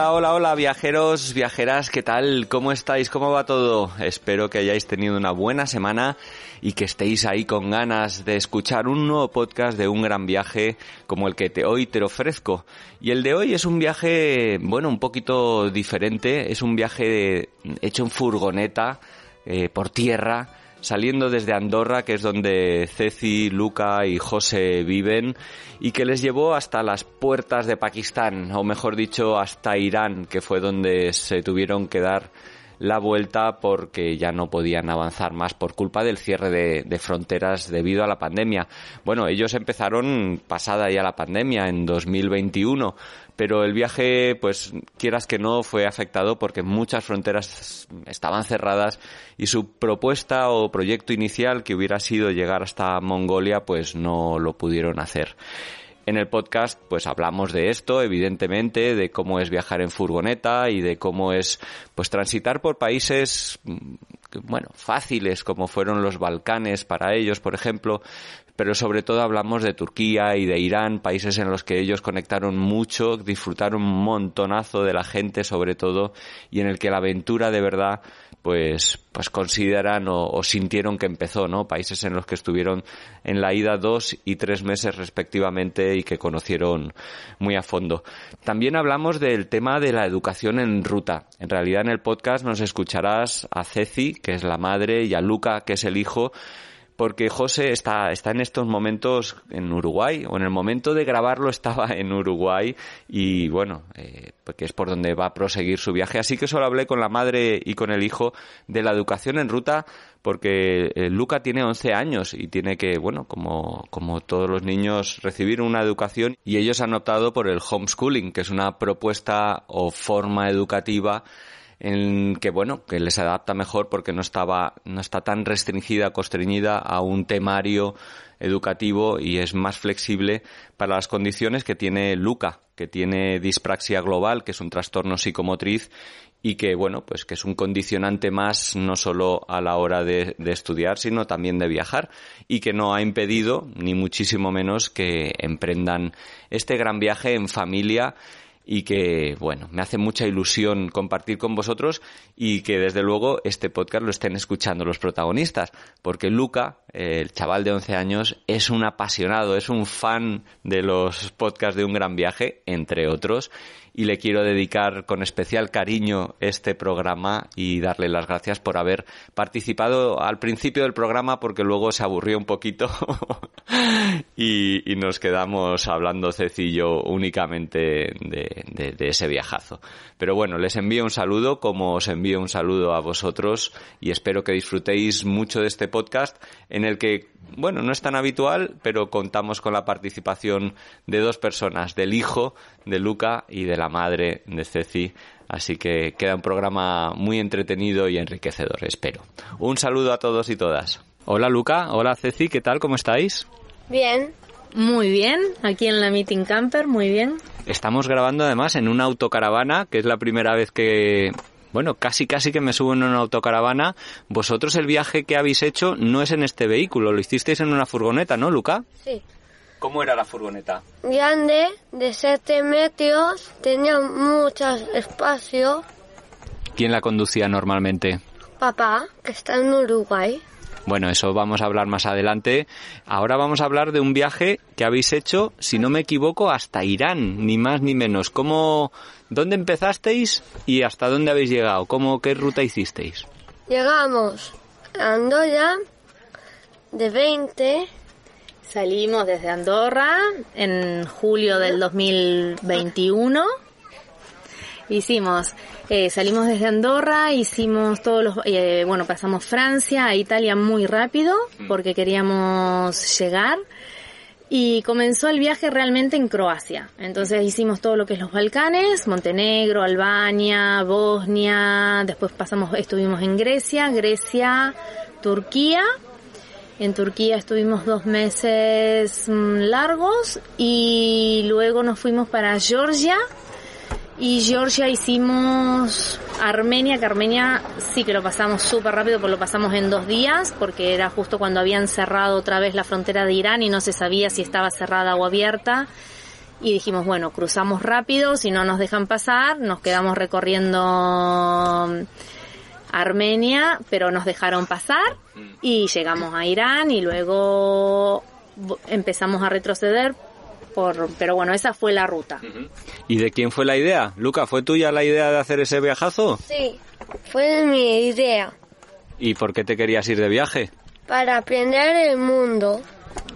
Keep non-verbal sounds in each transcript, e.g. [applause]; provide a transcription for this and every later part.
Hola, hola, hola, viajeros, viajeras, ¿qué tal? ¿Cómo estáis? ¿Cómo va todo? Espero que hayáis tenido una buena semana y que estéis ahí con ganas de escuchar un nuevo podcast de un gran viaje como el que te, hoy te ofrezco. Y el de hoy es un viaje, bueno, un poquito diferente, es un viaje hecho en furgoneta, eh, por tierra, saliendo desde Andorra, que es donde Ceci, Luca y José viven, y que les llevó hasta las puertas de Pakistán, o mejor dicho, hasta Irán, que fue donde se tuvieron que dar la vuelta porque ya no podían avanzar más por culpa del cierre de, fronteras debido a la pandemia. Bueno, ellos empezaron pasada ya la pandemia en 2021, pero el viaje, pues quieras que no, fue afectado porque muchas fronteras estaban cerradas y su propuesta o proyecto inicial que hubiera sido llegar hasta Mongolia, pues no lo pudieron hacer. En el podcast pues hablamos de esto, evidentemente, de cómo es viajar en furgoneta y de cómo es pues transitar por países bueno, fáciles como fueron los Balcanes para ellos, por ejemplo, pero sobre todo hablamos de Turquía y de Irán, países en los que ellos conectaron mucho, disfrutaron un montonazo de la gente sobre todo y en el que la aventura de verdad pues pues consideran o, sintieron que empezó, ¿no? Países en los que estuvieron en la ida dos y tres meses respectivamente y que conocieron muy a fondo. También hablamos del tema de la educación en ruta. En realidad en el podcast nos escucharás a Ceci, que es la madre, y a Luca, que es el hijo, porque José está, está en estos momentos en Uruguay, o en el momento de grabarlo estaba [laughs] en Uruguay, y bueno, eh, porque es por donde va a proseguir su viaje. Así que solo hablé con la madre y con el hijo de la educación en ruta, porque eh, Luca tiene 11 años y tiene que, bueno, como, como todos los niños, recibir una educación, y ellos han optado por el homeschooling, que es una propuesta o forma educativa en que bueno que les adapta mejor porque no estaba no está tan restringida constreñida a un temario educativo y es más flexible para las condiciones que tiene Luca que tiene dispraxia global que es un trastorno psicomotriz y que bueno pues que es un condicionante más no solo a la hora de, de, estudiar sino también de viajar y que no ha impedido ni muchísimo menos que emprendan este gran viaje en familia y que, bueno, me hace mucha ilusión compartir con vosotros y que desde luego este podcast lo estén escuchando los protagonistas, porque Luca, el chaval de 11 años, es un apasionado, es un fan de los podcasts de Un Gran Viaje, entre otros, y le quiero dedicar con especial cariño este programa y darle las gracias por haber participado al principio del programa porque luego se aburrió un poquito [laughs] y, nos quedamos hablando Cecillo únicamente de, ese viajazo. Pero bueno, les envío un saludo como os envío un saludo a vosotros y espero que disfrutéis mucho de este podcast en el que bueno, no es tan habitual, pero contamos con la participación de dos personas, del hijo de Luca y de la madre de Ceci. Así que queda un programa muy entretenido y enriquecedor, espero. Un saludo a todos y todas. Hola Luca, hola Ceci, ¿qué tal? ¿Cómo estáis? Bien. Muy bien, aquí en la Meeting Camper, muy bien. Estamos grabando además en una autocaravana, que es la primera vez que, bueno, casi casi que me subo en una autocaravana. Vosotros el viaje que habéis hecho no es en este vehículo, lo hicisteis en una furgoneta, ¿no, Luca? Sí. ¿Cómo era la furgoneta? Grande, de 7 metros, tenía mucho espacio. ¿Quién la conducía normalmente? Papá, que está en Uruguay. Bueno, eso vamos a hablar más adelante. Ahora vamos a hablar de un viaje que habéis hecho, si no me equivoco, hasta Irán, ni más ni menos. ¿Cómo, dónde empezasteis y hasta dónde habéis llegado? ¿Cómo, qué ruta hicisteis? Llegamos a Andorra de 20. Salimos desde Andorra en julio del 2021. Hicimos, eh, salimos desde Andorra, hicimos todos los, eh, bueno, pasamos Francia a Italia muy rápido porque queríamos llegar. Y comenzó el viaje realmente en Croacia. Entonces hicimos todo lo que es los Balcanes, Montenegro, Albania, Bosnia, después pasamos, estuvimos en Grecia, Grecia, Turquía. En Turquía estuvimos dos meses mm, largos y luego nos fuimos para Georgia, y Georgia hicimos Armenia, que Armenia sí que lo pasamos súper rápido, porque lo pasamos en dos días, porque era justo cuando habían cerrado otra vez la frontera de Irán y no se sabía si estaba cerrada o abierta. Y dijimos, bueno, cruzamos rápido, si no nos dejan pasar, nos quedamos recorriendo Armenia, pero nos dejaron pasar y llegamos a Irán y luego empezamos a retroceder por, pero bueno, esa fue la ruta. ¿Y de quién fue la idea? Luca, ¿fue tuya la idea de hacer ese viajazo? Sí, fue mi idea. ¿Y por qué te querías ir de viaje? Para aprender el mundo.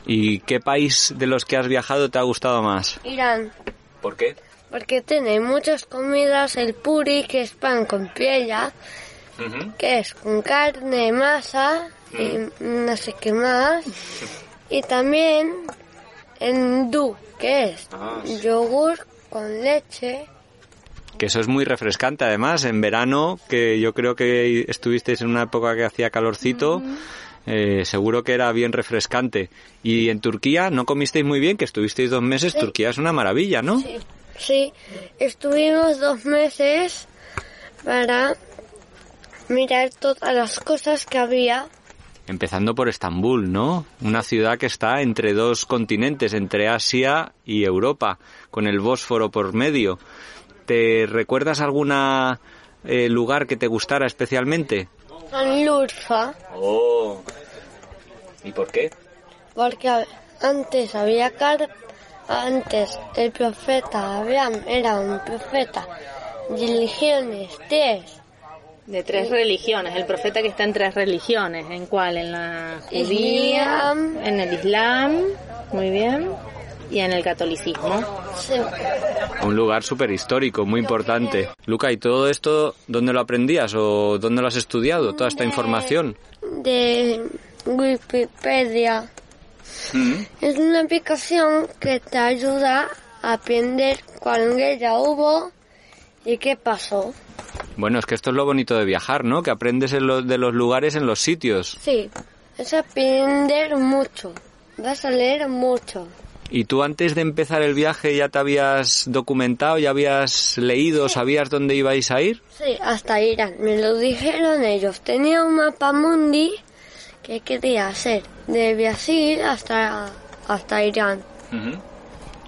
¿Y qué país de los que has viajado te ha gustado más? Irán. ¿Por qué? Porque tiene muchas comidas, el puri, que es pan con piedra, que es con carne, masa y no sé qué más. Y también en du, que es Ah, yogur con leche. Que eso es muy refrescante, además, en verano, que yo creo que estuvisteis en una época que hacía calorcito, eh, seguro que era bien refrescante. Y en Turquía no comisteis muy bien, que estuvisteis dos meses, Turquía es una maravilla, ¿no? Sí, sí, estuvimos dos meses para mirar todas las cosas que había. Empezando por Estambul, ¿no? Una ciudad que está entre dos continentes, entre Asia y Europa, con el Bósforo por medio. ¿Te recuerdas algún lugar que te gustara especialmente? Sanlurfa, Oh. ¿Y por qué? porque antes había car antes el profeta Abraham era un profeta religiones tres De tres religiones, el profeta que está en tres religiones, ¿en cuál? En la judía, Islam. en el islam, muy bien, y en el catolicismo. sí, Un lugar súper histórico, muy importante. Luca, ¿y todo esto dónde lo aprendías o dónde lo has estudiado? Toda esta información. de Wikipedia. Es una aplicación que te ayuda a aprender cuál guerra hubo y qué pasó. Bueno, es que esto es lo bonito de viajar, ¿no? Que aprendes en lo- de los lugares en los sitios. Sí, es aprender mucho. Vas a leer mucho. ¿Y tú antes de empezar el viaje ya te habías documentado, ya habías leído, sabías dónde ibais a ir? Sí, hasta Irán. Me lo dijeron ellos. Tenía un mapa mundi que quería hacer de Brasil hasta, hasta Irán.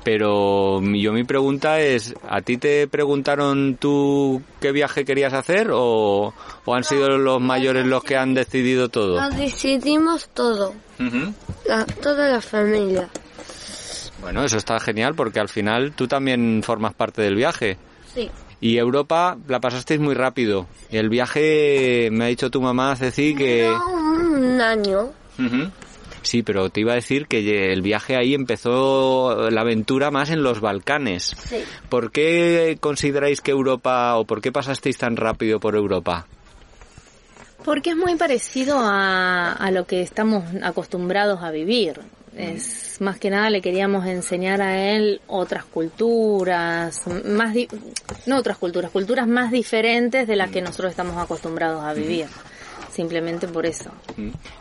Pero yo mi pregunta es, ¿a ti te preguntaron tú qué viaje querías hacer o, o han sido los mayores los que han decidido todo? Decidimos todo. La- toda la familia. Bueno, eso está genial porque al final tú también formas parte del viaje. Sí. Y Europa la pasasteis muy rápido. El viaje, me ha dicho tu mamá, Ceci, que... Un año. Sí, pero te iba a decir que el viaje ahí empezó la aventura más en los Balcanes. Sí. ¿Por qué consideráis que Europa o por qué pasasteis tan rápido por Europa? Porque es muy parecido a, a lo que estamos acostumbrados a vivir. Es más que nada le queríamos enseñar a él otras culturas, más di- no otras culturas, culturas más diferentes de las que nosotros estamos acostumbrados a vivir. Simplemente por eso.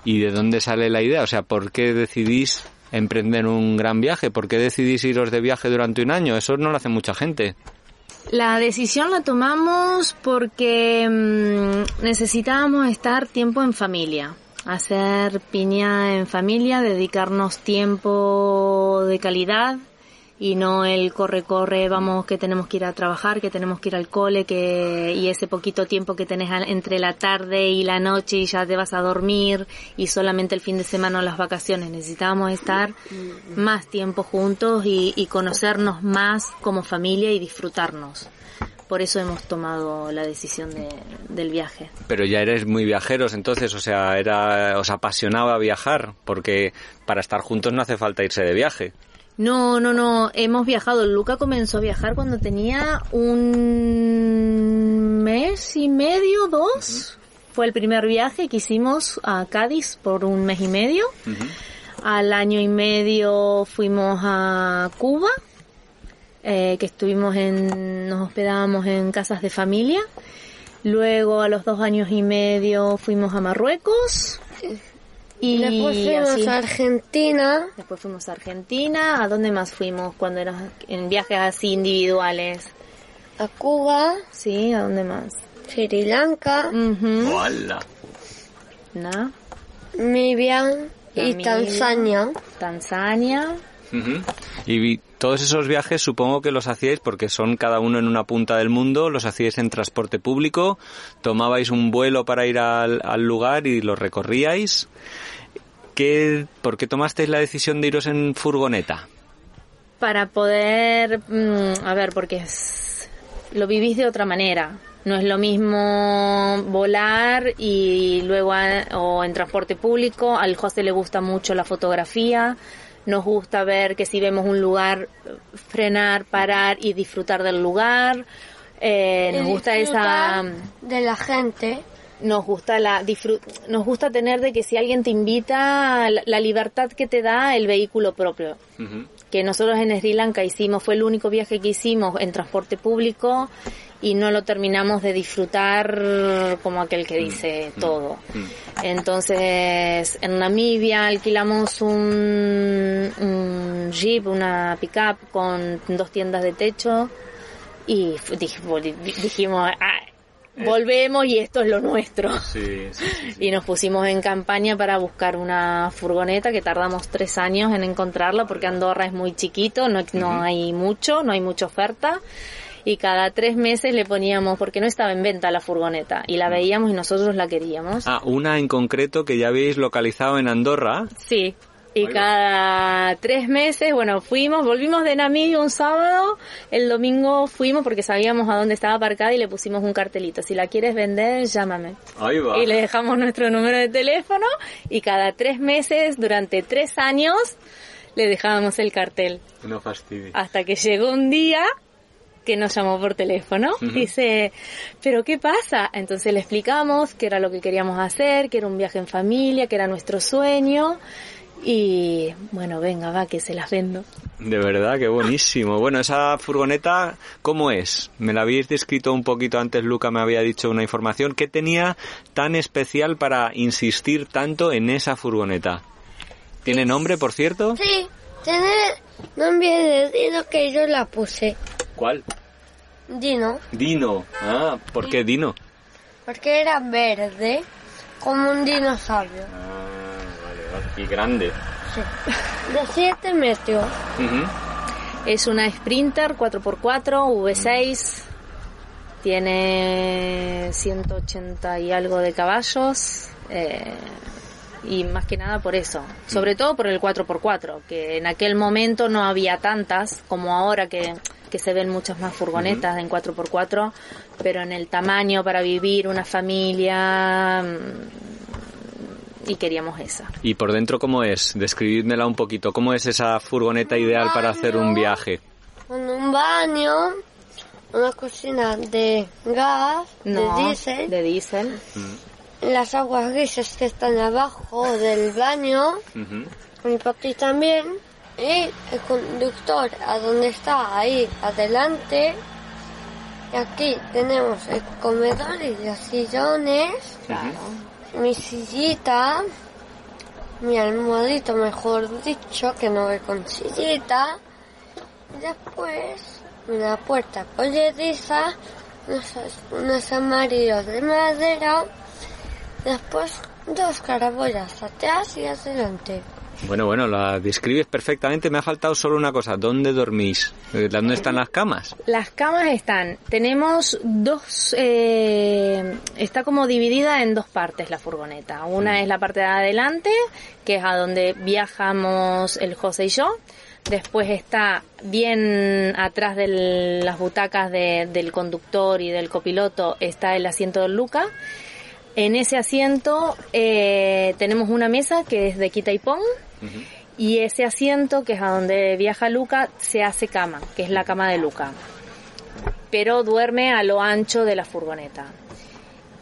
¿Y de dónde sale la idea? O sea, ¿por qué decidís emprender un gran viaje? ¿Por qué decidís iros de viaje durante un año? Eso no lo hace mucha gente. La decisión la tomamos porque mm, necesitábamos estar tiempo en familia, hacer piña en familia, dedicarnos tiempo de calidad y no el corre corre, vamos que tenemos que ir a trabajar, que tenemos que ir al cole, que y ese poquito tiempo que tenés entre la tarde y la noche y ya te vas a dormir y solamente el fin de semana o las vacaciones. Necesitábamos estar más tiempo juntos y, y conocernos más como familia y disfrutarnos. Por eso hemos tomado la decisión de- del viaje. Pero ya eres muy viajeros, entonces, o sea, era, os apasionaba viajar, porque para estar juntos no hace falta irse de viaje. No, no, no, hemos viajado. Luca comenzó a viajar cuando tenía un mes y medio, dos. Fue el primer viaje que hicimos a Cádiz por un mes y medio. Al año y medio fuimos a Cuba, eh, que estuvimos en, nos hospedábamos en casas de familia. Luego a los dos años y medio fuimos a Marruecos. Y después fuimos así. a Argentina, Después fuimos a Argentina. ¿A dónde más fuimos cuando eras en viajes así individuales? a Cuba, Sí, ¿a dónde más? Sri Lanka. ¡Hola! ¿No? Mibian y Namibia. Tanzania. Tanzania. Ujú. Y todos esos viajes supongo que los hacíais porque son cada uno en una punta del mundo, los hacíais en transporte público, tomabais un vuelo para ir al, lugar y lo recorríais. ¿Qué, ¿Por qué tomasteis la decisión de iros en furgoneta? para poder, mm, a ver, porque es- lo vivís de otra manera. No es lo mismo volar y luego a- o en transporte público. Al José le gusta mucho la fotografía. Nos gusta ver que si vemos un lugar, frenar, parar y disfrutar del lugar. Eh, nos gusta esa de la gente. nos gusta la disfru- nos gusta tener de que si alguien te invita la, la libertad que te da el vehículo propio que nosotros en Sri Lanka hicimos, fue el único viaje que hicimos en transporte público y no lo terminamos de disfrutar como aquel que dice todo. Entonces, en Namibia alquilamos un, un jeep, una pickup con dos tiendas de techo y dijimos, "Ah, volvemos y esto es lo nuestro. Sí, sí, [laughs] sí. Y nos pusimos en campaña para buscar una furgoneta que tardamos tres años en encontrarla porque Andorra es muy chiquito, no, no hay mucho, no hay mucha oferta. Y cada tres meses le poníamos, porque no estaba en venta la furgoneta, y la veíamos y nosotros la queríamos. Ah, una en concreto que ya habéis localizado en Andorra. Sí. Y cada tres meses, bueno, fuimos, volvimos de Namibia un sábado, el domingo fuimos porque sabíamos a dónde estaba aparcada y le pusimos un cartelito. Si la quieres vender, llámame. Ahí va. y le dejamos nuestro número de teléfono y cada tres meses, durante tres años, le dejábamos el cartel. No fastidies. Hasta que llegó un día que nos llamó por teléfono. Dice, ¿pero qué pasa? Entonces le explicamos que era lo que queríamos hacer, que era un viaje en familia, que era nuestro sueño. Y bueno, venga, va, que se las vendo. De verdad, qué buenísimo. [laughs] Bueno, esa furgoneta, ¿cómo es? Me la habéis descrito un poquito antes, Luca me había dicho una información. ¿Qué tenía tan especial para insistir tanto en esa furgoneta? ¿Tiene nombre, por cierto? Sí, tiene nombre de que yo la puse. ¿Cuál? Dino, Dino. Ah, ¿por qué Dino? porque era verde, como un dinosaurio. Ah, vale, vale. Y grande. Sí. De 7 metros. Es una Sprinter 4x4 V6. Tiene 180 y algo de caballos. eh, y más que nada por eso. Sobre todo por el 4x4, que en aquel momento no había tantas como ahora que, que se ven muchas más furgonetas en 4x4, pero en el tamaño para vivir una familia mm, y queríamos esa. ¿Y por dentro cómo es? Describídmela un poquito. ¿Cómo es esa furgoneta ideal para hacer un viaje? Con un baño, una cocina de gas, No, de diésel, de diésel. las aguas grises que están abajo del baño, Ujú. mi papi también, y el conductor a donde está ahí adelante. Y aquí tenemos el comedor y los sillones, mi sillita, mi almohadito mejor dicho, que no ve con sillita. Y después una puerta polleriza, unos, unos amarillos de madera, después dos carabolas atrás y adelante. Bueno, bueno, la describes perfectamente. Me ha faltado solo una cosa. ¿Dónde dormís? Eh, ¿Dónde están las camas? Las camas están, tenemos dos, eh, está como dividida en dos partes la furgoneta. Una es la parte de adelante, que es a donde viajamos el José y yo. Después está bien atrás de las butacas de- del conductor y del copiloto, está el asiento del Luca. En ese asiento eh, tenemos una mesa que es de quita y pon. Y ese asiento, que es a donde viaja Luca, se hace cama, que es la cama de Luca. Pero duerme a lo ancho de la furgoneta.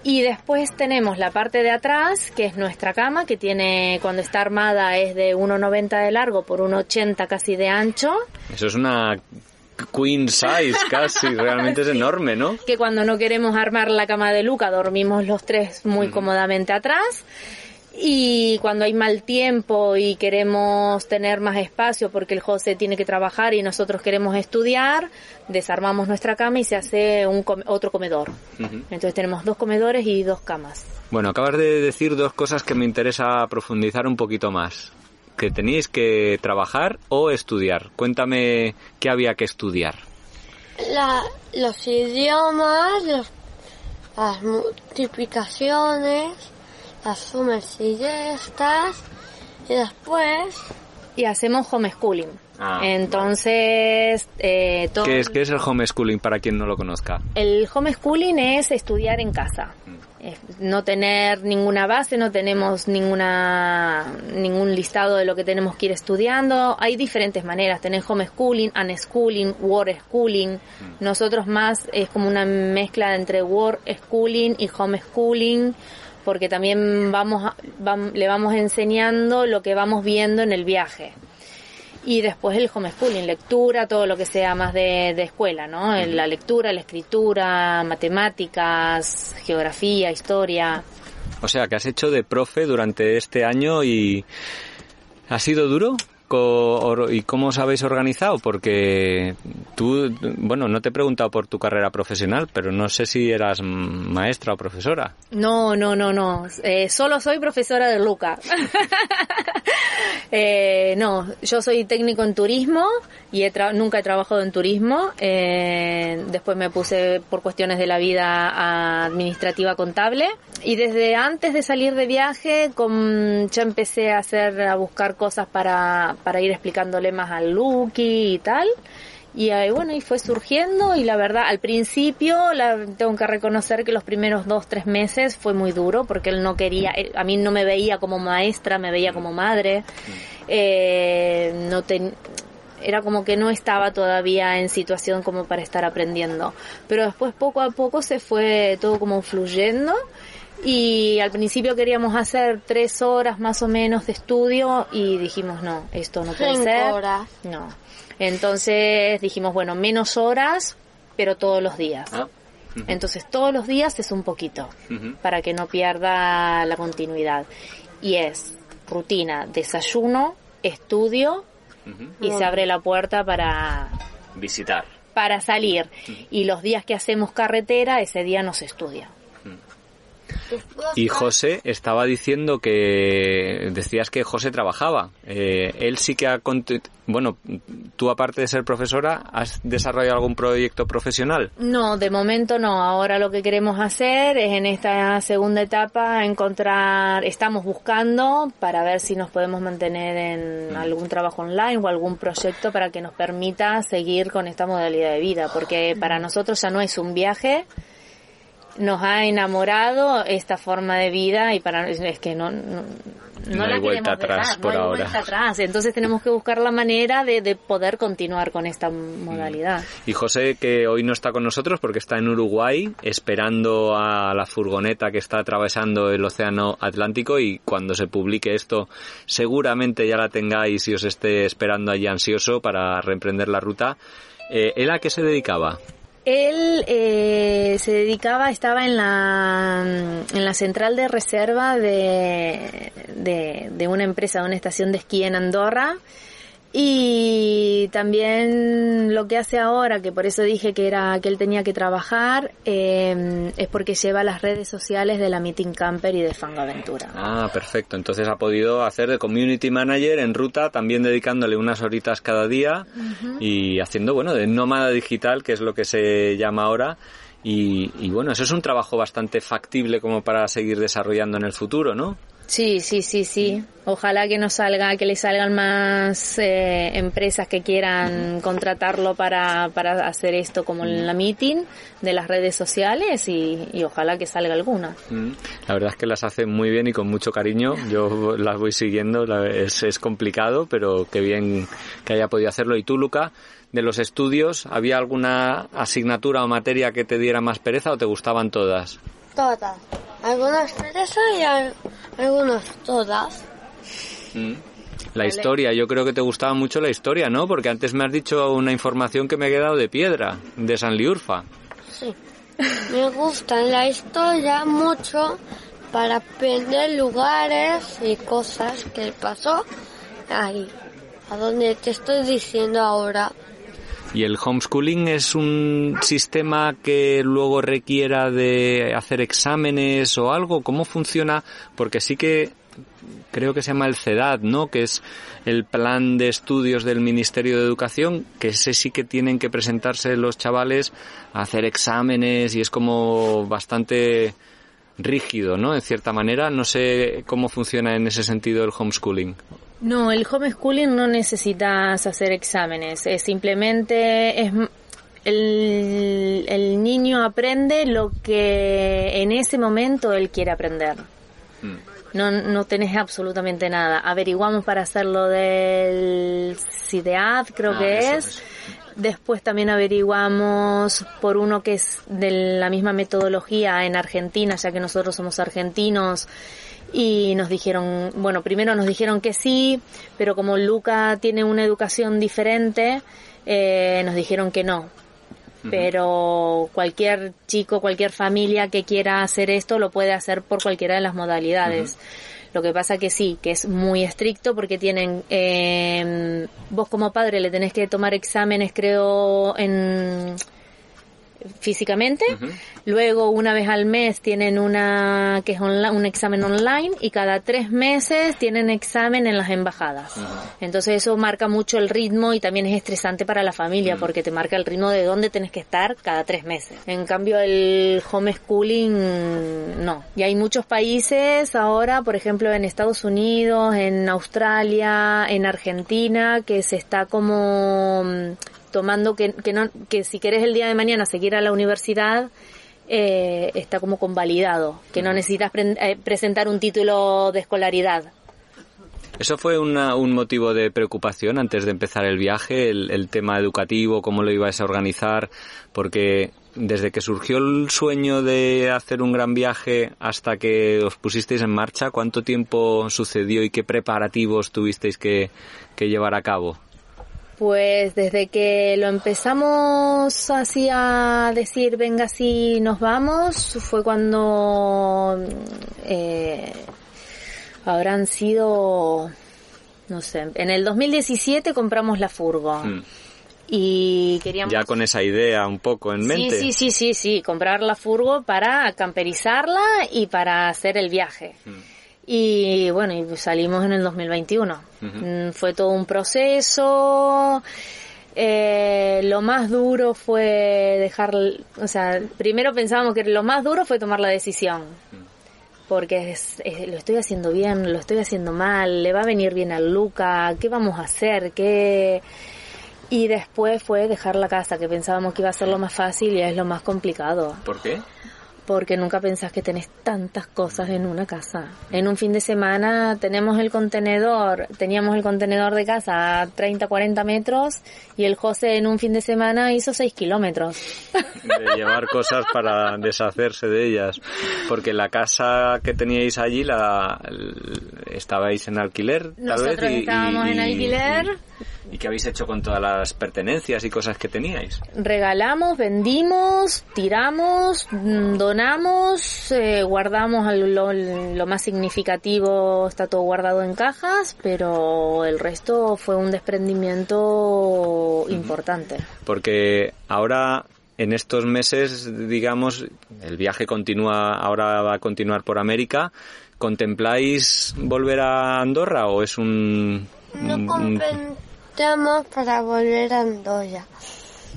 Y después tenemos la parte de atrás, que es nuestra cama, que tiene, cuando está armada, es de 1,90 de largo por 1,80 casi de ancho. Eso es una queen size casi, realmente es [laughs] enorme, ¿no? Que cuando no queremos armar la cama de Luca, dormimos los tres muy cómodamente atrás. Y cuando hay mal tiempo y queremos tener más espacio porque el José tiene que trabajar y nosotros queremos estudiar, desarmamos nuestra cama y se hace un otro comedor. Entonces tenemos dos comedores y dos camas. Bueno, acabas de decir dos cosas que me interesa profundizar un poquito más. Que tenéis que trabajar o estudiar. Cuéntame qué había que estudiar. los idiomas, las multiplicaciones, las y estas y después y hacemos homeschooling. Ah, Entonces, eh, ¿Qué, es, ¿Qué es el homeschooling para quien no lo conozca? El homeschooling es estudiar en casa. Mm. no tener ninguna base, no tenemos ninguna ningún listado de lo que tenemos que ir estudiando. Hay diferentes maneras. Tener homeschooling, unschooling, work schooling. Mm. Nosotros más es como una mezcla entre work schooling y homeschooling porque también vamos, le vamos enseñando lo que vamos viendo en el viaje. Y después el homeschooling, lectura, todo lo que sea más de, escuela, ¿no? La lectura, la escritura, matemáticas, geografía, historia. O sea, que has hecho de profe durante este año y ¿ha sido duro? ¿Y cómo os habéis organizado? Porque tú, bueno, no te he preguntado por tu carrera profesional, pero no sé si eras maestra o profesora. No, no, no, no. Eh, solo soy profesora de Luca. [laughs] eh, no, yo soy técnico en turismo y nunca he trabajado en turismo. Eh, después me puse por cuestiones de la vida administrativa contable. Y desde antes de salir de viaje con, ya empecé a hacer, a buscar cosas para, para ir explicándole más al Lucky y tal. Y ahí, bueno, y fue surgiendo y la verdad, al principio la, tengo que reconocer que los primeros dos, tres meses fue muy duro porque él no quería, a mí no me veía como maestra, me veía como madre. Eh, no era como que no estaba todavía en situación como para estar aprendiendo. Pero después poco a poco se fue todo como fluyendo y al principio queríamos hacer tres horas más o menos de estudio y dijimos, no, esto no puede ser. horas. No. Entonces dijimos, bueno, menos horas, pero todos los días. Ah, Entonces todos los días es un poquito, para que no pierda la continuidad. Y es rutina, desayuno, estudio y se abre la puerta para visitar. Para salir. Y los días que hacemos carretera, ese día no se estudia. Y José estaba diciendo que decías que José trabajaba. Eh, él sí que ha bueno, tú aparte de ser profesora, ¿has desarrollado algún proyecto profesional? No, de momento no. Ahora lo que queremos hacer es en esta segunda etapa encontrar, estamos buscando para ver si nos podemos mantener en mm. algún trabajo online o algún proyecto para que nos permita seguir con esta modalidad de vida, porque para nosotros ya no es un viaje, nos ha enamorado esta forma de vida y para es que no no, no, hay vuelta atrás por no hay Vuelta atrás. Entonces tenemos que buscar la manera de, de, poder continuar con esta modalidad. Mm. Y José, que hoy no está con nosotros porque está en Uruguay esperando a la furgoneta que está atravesando el Océano Atlántico y cuando se publique esto seguramente ya la tengáis y os esté esperando allí ansioso para reemprender la ruta. Eh, ¿Él a qué se dedicaba? Él eh, se dedicaba, estaba en la, en la central de reserva de, de, de una empresa, de una estación de esquí en Andorra y también lo que hace ahora, que por eso dije que era que él tenía que trabajar, eh, es porque lleva las redes sociales de la Meeting Camper y de Fangaventura. Ah, perfecto. Entonces ha podido hacer de community manager en ruta, también dedicándole unas horitas cada día y haciendo, bueno, de nómada digital, que es lo que se llama ahora. Y, y bueno, eso es un trabajo bastante factible como para seguir desarrollando en el futuro, ¿no? Sí, sí, sí, sí. Ojalá que nos salga, que le salgan más eh, empresas que quieran contratarlo para, para hacer esto como en la meeting de las redes sociales y, y ojalá que salga alguna. La verdad es que las hace muy bien y con mucho cariño. Yo [laughs] las voy siguiendo, es, es complicado, pero qué bien que haya podido hacerlo. ¿Y tú, Luca? de los estudios, ¿había alguna asignatura o materia que te diera más pereza o te gustaban todas? todas. Algunas pereza y algunas todas. Mm. La historia, yo creo que te gustaba mucho la historia, ¿no? Porque antes me has dicho una información que me he quedado de piedra, de San Liurfa. Sí. Me gusta la historia mucho para aprender lugares y cosas que pasó ahí, a donde te estoy diciendo ahora. ¿Y el homeschooling es un sistema que luego requiera de hacer exámenes o algo? ¿Cómo funciona? Porque sí que creo que se llama el CEDAD, ¿no? Que es el plan de estudios del Ministerio de Educación, que ese sí que tienen que presentarse los chavales a hacer exámenes y es como bastante rígido, ¿no? En cierta manera, no sé cómo funciona en ese sentido el homeschooling. No, el homeschooling no necesitas hacer exámenes, es simplemente es el, el niño aprende lo que en ese momento él quiere aprender. Mm no, no tenés absolutamente nada. Averiguamos para hacerlo del CIDEAD, creo ah, que es. Después también averiguamos por uno que es de la misma metodología en Argentina, ya que nosotros somos argentinos. Y nos dijeron, bueno, primero nos dijeron que sí, pero como Luca tiene una educación diferente, eh, nos dijeron que no, pero cualquier chico, cualquier familia que quiera hacer esto lo puede hacer por cualquiera de las modalidades. Lo que pasa que sí, que es muy estricto porque tienen, eh, vos como padre le tenés que tomar exámenes creo en físicamente. Luego, una vez al mes tienen una que es un examen online y cada tres meses tienen examen en las embajadas. Entonces eso marca mucho el ritmo y también es estresante para la familia porque te marca el ritmo de dónde tienes que estar cada tres meses. En cambio, el homeschooling no. Y hay muchos países ahora, por ejemplo, en Estados Unidos, en Australia, en Argentina, que se está como tomando que, que, no, que si querés el día de mañana seguir a la universidad, eh, está como convalidado, que no necesitas eh, presentar un título de escolaridad. ¿Eso fue un motivo de preocupación antes de empezar el viaje, el, el, tema educativo, cómo lo ibas a organizar? Porque desde que surgió el sueño de hacer un gran viaje hasta que os pusisteis en marcha, ¿cuánto tiempo sucedió y qué preparativos tuvisteis que, que llevar a cabo? Pues desde que lo empezamos así a decir, venga, así nos vamos, fue cuando eh, habrán sido, no sé, en el 2017 compramos la furgo. Hmm. Y queríamos... Ya con esa idea un poco en mente. Sí, sí, sí, sí, sí, comprar la furgo para camperizarla y para hacer el viaje. Hmm. Y bueno, y salimos en el 2021. Mm, fue todo un proceso. Eh, lo más duro fue dejar, o sea, primero pensábamos que lo más duro fue tomar la decisión. Porque lo estoy haciendo bien, lo estoy haciendo mal, le va a venir bien a Luca, ¿qué vamos a hacer? ¿Qué...? Y después fue dejar la casa, que pensábamos que iba a ser lo más fácil y es lo más complicado. ¿Por qué? Porque nunca pensás que tenés tantas cosas en una casa. En un fin de semana tenemos el contenedor, teníamos el contenedor de casa a 30, 40 metros y el José en un fin de semana hizo 6 kilómetros. De llevar cosas para deshacerse de ellas. Porque la casa que teníais allí la estabais en alquiler, tal Nosotros vez. estábamos en alquiler. ¿Y qué habéis hecho con todas las pertenencias y cosas que teníais? Regalamos, vendimos, tiramos, mm, donamos, eh, guardamos lo, más significativo, está todo guardado en cajas, pero el resto fue un desprendimiento importante. Porque ahora en estos meses, digamos, el viaje continúa, ahora va a continuar por América. ¿Contempláis volver a Andorra o es un... No Estamos para volver a Andorra.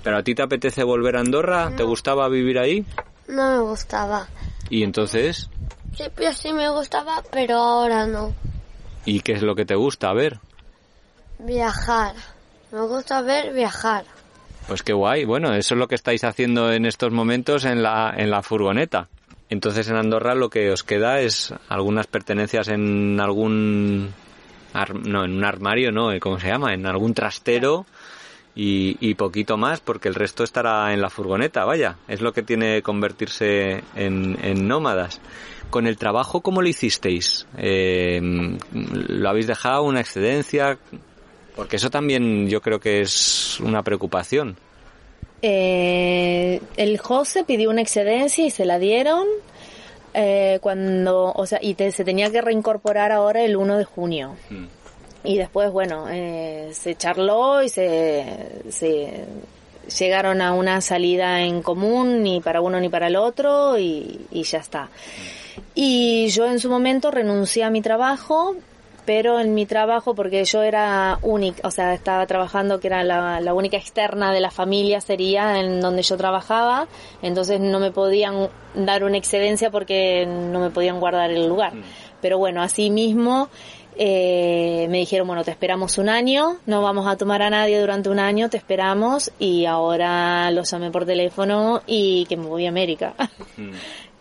¿Pero a ti te apetece volver a Andorra? ¿Te gustaba vivir ahí? No me gustaba. ¿Y entonces? Sí, pues sí me gustaba, pero ahora no. ¿Y qué es lo que te gusta ver? Viajar. Me gusta ver viajar. Pues qué guay. Bueno, eso es lo que estáis haciendo en estos momentos en la, en la furgoneta. Entonces en Andorra lo que os queda es algunas pertenencias en algún no, en un armario no, ¿cómo se llama? En algún trastero y, poquito más porque el resto estará en la furgoneta, vaya, es lo que tiene convertirse en, nómadas. Con el trabajo, ¿cómo lo hicisteis? Eh, ¿Lo habéis dejado una excedencia? Porque eso también yo creo que es una preocupación. Eh, el José pidió una excedencia y se la dieron eh, cuando, o sea, y se tenía que reincorporar ahora el 1 de junio. Mm. Y después, bueno, eh, se charló y se, se, llegaron a una salida en común, ni para uno ni para el otro, y, y ya está. Y yo en su momento renuncié a mi trabajo, pero en mi trabajo, porque yo era única, o sea, estaba trabajando que era la, la, única externa de la familia, sería en donde yo trabajaba, entonces no me podían dar una excedencia porque no me podían guardar el lugar. Mm. Pero bueno, así mismo eh, me dijeron, bueno, te esperamos un año, no vamos a tomar a nadie durante un año, te esperamos y ahora los llamé por teléfono y que me voy a América. Mm.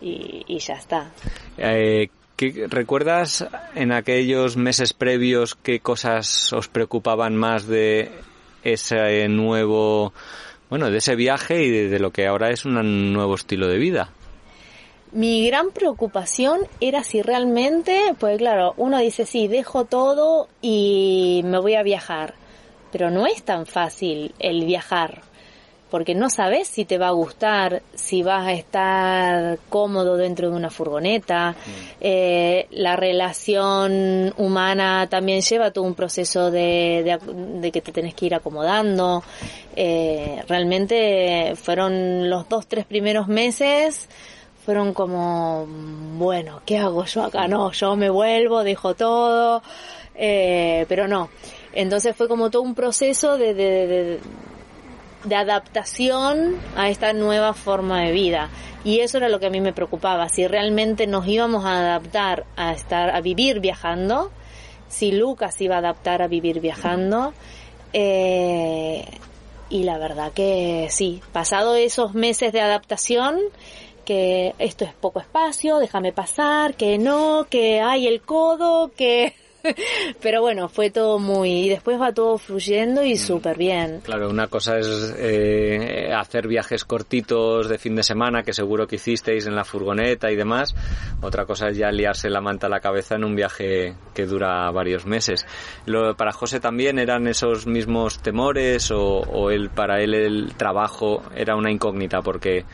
[laughs] y, ya está. Eh, ¿qué, ¿Recuerdas en aquellos meses previos qué cosas os preocupaban más de ese nuevo, bueno, de ese viaje y de lo que ahora es un nuevo estilo de vida? Mi gran preocupación era si realmente, pues claro, uno dice, sí, dejo todo y me voy a viajar, pero no es tan fácil el viajar, porque no sabes si te va a gustar, si vas a estar cómodo dentro de una furgoneta, mm. eh, la relación humana también lleva todo un proceso de, de, que te tenés que ir acomodando. Eh, realmente fueron los dos, tres primeros meses fueron como, bueno, ¿qué hago yo acá? No, yo me vuelvo, dejo todo, eh, pero no. Entonces fue como todo un proceso de, de, de, adaptación a esta nueva forma de vida. Y eso era lo que a mí me preocupaba, si realmente nos íbamos a adaptar a estar, a vivir viajando, si Lucas iba a adaptar a vivir viajando, eh, y la verdad que sí, pasado esos meses de adaptación, que esto es poco espacio, déjame pasar, que no, que hay el codo, que... [laughs] Pero bueno, fue todo muy... Y después va todo fluyendo y mm. súper bien. Claro, una cosa es eh, hacer viajes cortitos de fin de semana, que seguro que hicisteis en la furgoneta y demás. Otra cosa es ya liarse la manta a la cabeza en un viaje que dura varios meses. Lo, para José también eran esos mismos temores o, o él, para él el trabajo era una incógnita porque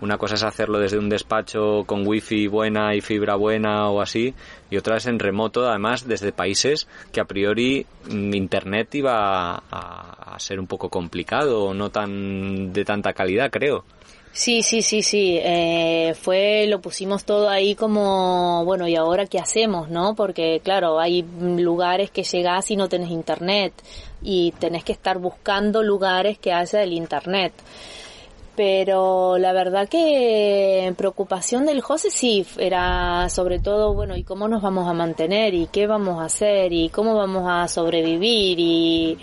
una cosa es hacerlo desde un despacho con wifi buena y fibra buena o así, y otra es en remoto, además desde países que a priori mm, internet iba a, ser un poco complicado no tan de tanta calidad, creo. Sí, sí, sí, sí. Eh, fue, lo pusimos todo ahí como, bueno, ¿y ahora qué hacemos, no? Porque, claro, hay lugares que llegás y no tenés internet y tenés que estar buscando lugares que haya el internet pero la verdad que preocupación del José sí era sobre todo, bueno, ¿y cómo nos vamos a mantener? ¿Y qué vamos a hacer? ¿Y cómo vamos a sobrevivir? Y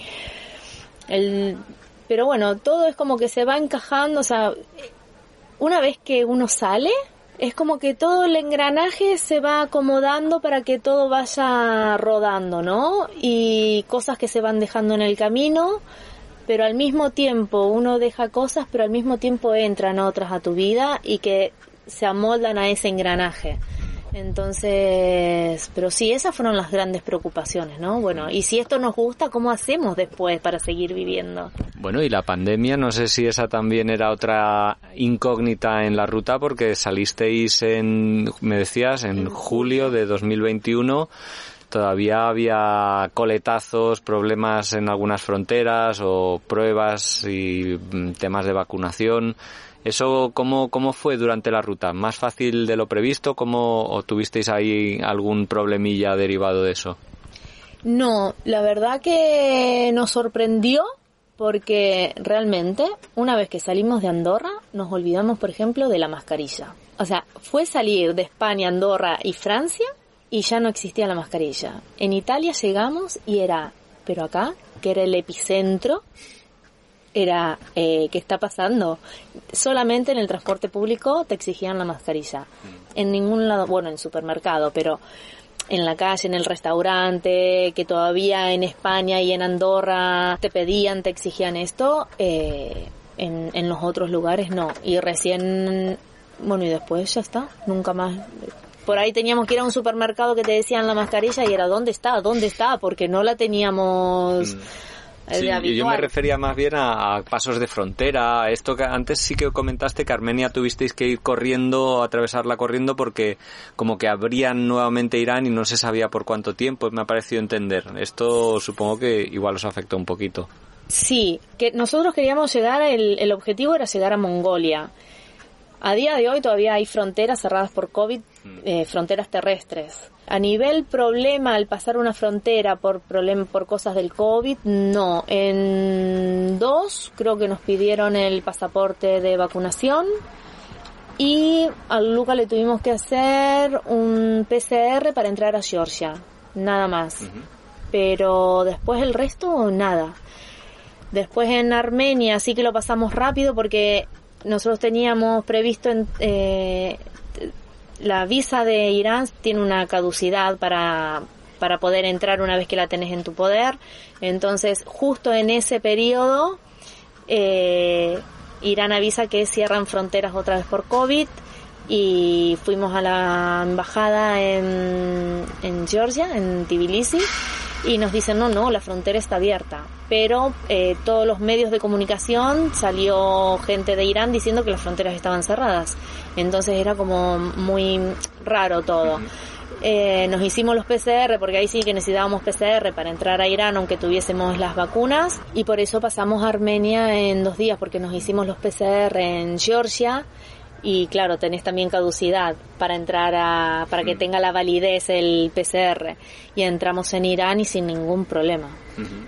el, pero bueno, todo es como que se va encajando, o sea, una vez que uno sale, es como que todo el engranaje se va acomodando para que todo vaya rodando, ¿no? Y cosas que se van dejando en el camino, pero al mismo tiempo uno deja cosas, pero al mismo tiempo entran otras a tu vida y que se amoldan a ese engranaje. Entonces, pero sí, esas fueron las grandes preocupaciones, ¿no? Bueno, y si esto nos gusta, ¿cómo hacemos después para seguir viviendo? Bueno, y la pandemia, no sé si esa también era otra incógnita en la ruta, porque salisteis en, me decías, en julio de 2021 todavía había coletazos, problemas en algunas fronteras o pruebas y mm, temas de vacunación. ¿Eso cómo, cómo fue durante la ruta? ¿Más fácil de lo previsto? ¿Cómo, ¿O tuvisteis ahí algún problemilla derivado de eso? No, la verdad que nos sorprendió porque realmente una vez que salimos de Andorra nos olvidamos, por ejemplo, de la mascarilla. O sea, fue salir de España, Andorra y Francia y ya no existía la mascarilla. En Italia llegamos y era, pero acá, que era el epicentro, era, eh, ¿qué está pasando? Solamente en el transporte público te exigían la mascarilla. Mm. En ningún lado, bueno, en supermercado, pero en la calle, en el restaurante, que todavía en España y en Andorra te pedían, te exigían esto, eh, en, en los otros lugares no. Y recién, bueno, y después ya está, nunca más. Por ahí teníamos que ir a un supermercado que te decían la mascarilla y era ¿dónde está? ¿Dónde está? Porque no la teníamos... Mm. Sí, yo me refería más bien a, pasos de frontera. Esto que antes sí que comentaste que Armenia tuvisteis que ir corriendo, atravesarla corriendo porque como que abrían nuevamente Irán y no se sabía por cuánto tiempo. Me ha parecido entender. Esto supongo que igual os afectó un poquito. Sí, que nosotros queríamos llegar, el, el objetivo era llegar a Mongolia. A día de hoy todavía hay fronteras cerradas por COVID, mm. eh, fronteras terrestres. A nivel problema al pasar una frontera por problem por cosas del COVID, no. En dos creo que nos pidieron el pasaporte de vacunación y a Luca le tuvimos que hacer un PCR para entrar a Georgia, nada más. Pero después el resto nada. Después en Armenia sí que lo pasamos rápido porque nosotros teníamos previsto en, eh, la visa de Irán tiene una caducidad para, para poder entrar una vez que la tenés en tu poder. Entonces, justo en ese periodo, eh, Irán avisa que cierran fronteras otra vez por COVID y fuimos a la embajada en, en Georgia, en Tbilisi, y nos dicen, no, no, la frontera está abierta. Pero eh, todos los medios de comunicación salió gente de Irán diciendo que las fronteras estaban cerradas. Entonces era como muy raro todo. Eh, nos hicimos los PCR porque ahí sí que necesitábamos PCR para entrar a Irán aunque tuviésemos las vacunas y por eso pasamos a Armenia en dos días porque nos hicimos los PCR en Georgia y claro, tenés también caducidad para entrar a, para que mm. tenga la validez el PCR y entramos en Irán y sin ningún problema.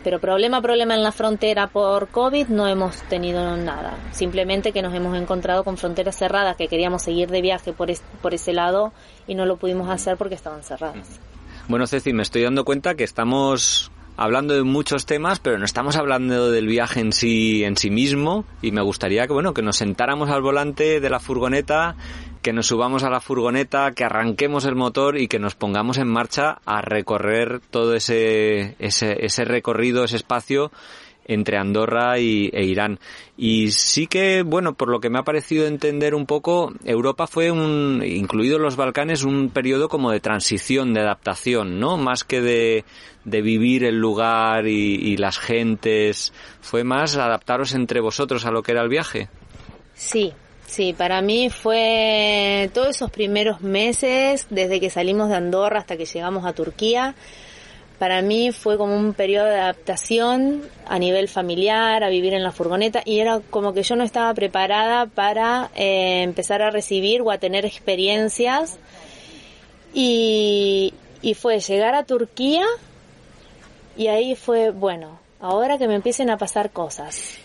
Pero problema, problema en la frontera por COVID no hemos tenido nada. Simplemente que nos hemos encontrado con fronteras cerradas, que queríamos seguir de viaje por, por ese lado y no lo pudimos hacer porque estaban cerradas. Bueno, Ceci, me estoy dando cuenta que estamos hablando de muchos temas, pero no estamos hablando del viaje en sí, en sí mismo. Y me gustaría que, bueno, que nos sentáramos al volante de la furgoneta, que nos subamos a la furgoneta, que arranquemos el motor y que nos pongamos en marcha a recorrer todo ese, ese, ese recorrido, ese espacio entre Andorra y, e Irán. Y sí que, bueno, por lo que me ha parecido entender un poco, Europa fue un, incluido los Balcanes, un periodo como de transición, de adaptación, ¿no? Más que de, de vivir el lugar y, y las gentes, fue más adaptaros entre vosotros a lo que era el viaje. Sí, Sí, para mí fue todos esos primeros meses, desde que salimos de Andorra hasta que llegamos a Turquía, para mí fue como un periodo de adaptación a nivel familiar, a vivir en la furgoneta y era como que yo no estaba preparada para eh, empezar a recibir o a tener experiencias y, y fue llegar a Turquía y ahí fue, bueno, ahora que me empiecen a pasar cosas.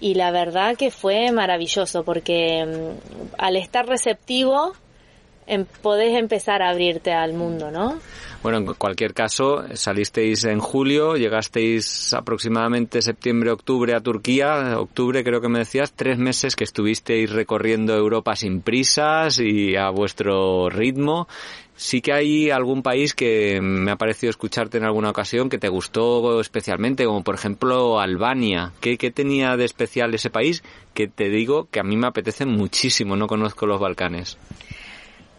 Y la verdad que fue maravilloso porque mm, al estar receptivo em, podés empezar a abrirte al mundo, ¿no? Bueno, en cualquier caso, salisteis en julio, llegasteis aproximadamente septiembre-octubre a Turquía, octubre creo que me decías, tres meses que estuvisteis recorriendo Europa sin prisas y a vuestro ritmo. Sí que hay algún país que me ha parecido escucharte en alguna ocasión que te gustó especialmente, como por ejemplo Albania. ¿Qué, qué tenía de especial ese país? Que te digo que a mí me apetece muchísimo, no conozco los Balcanes.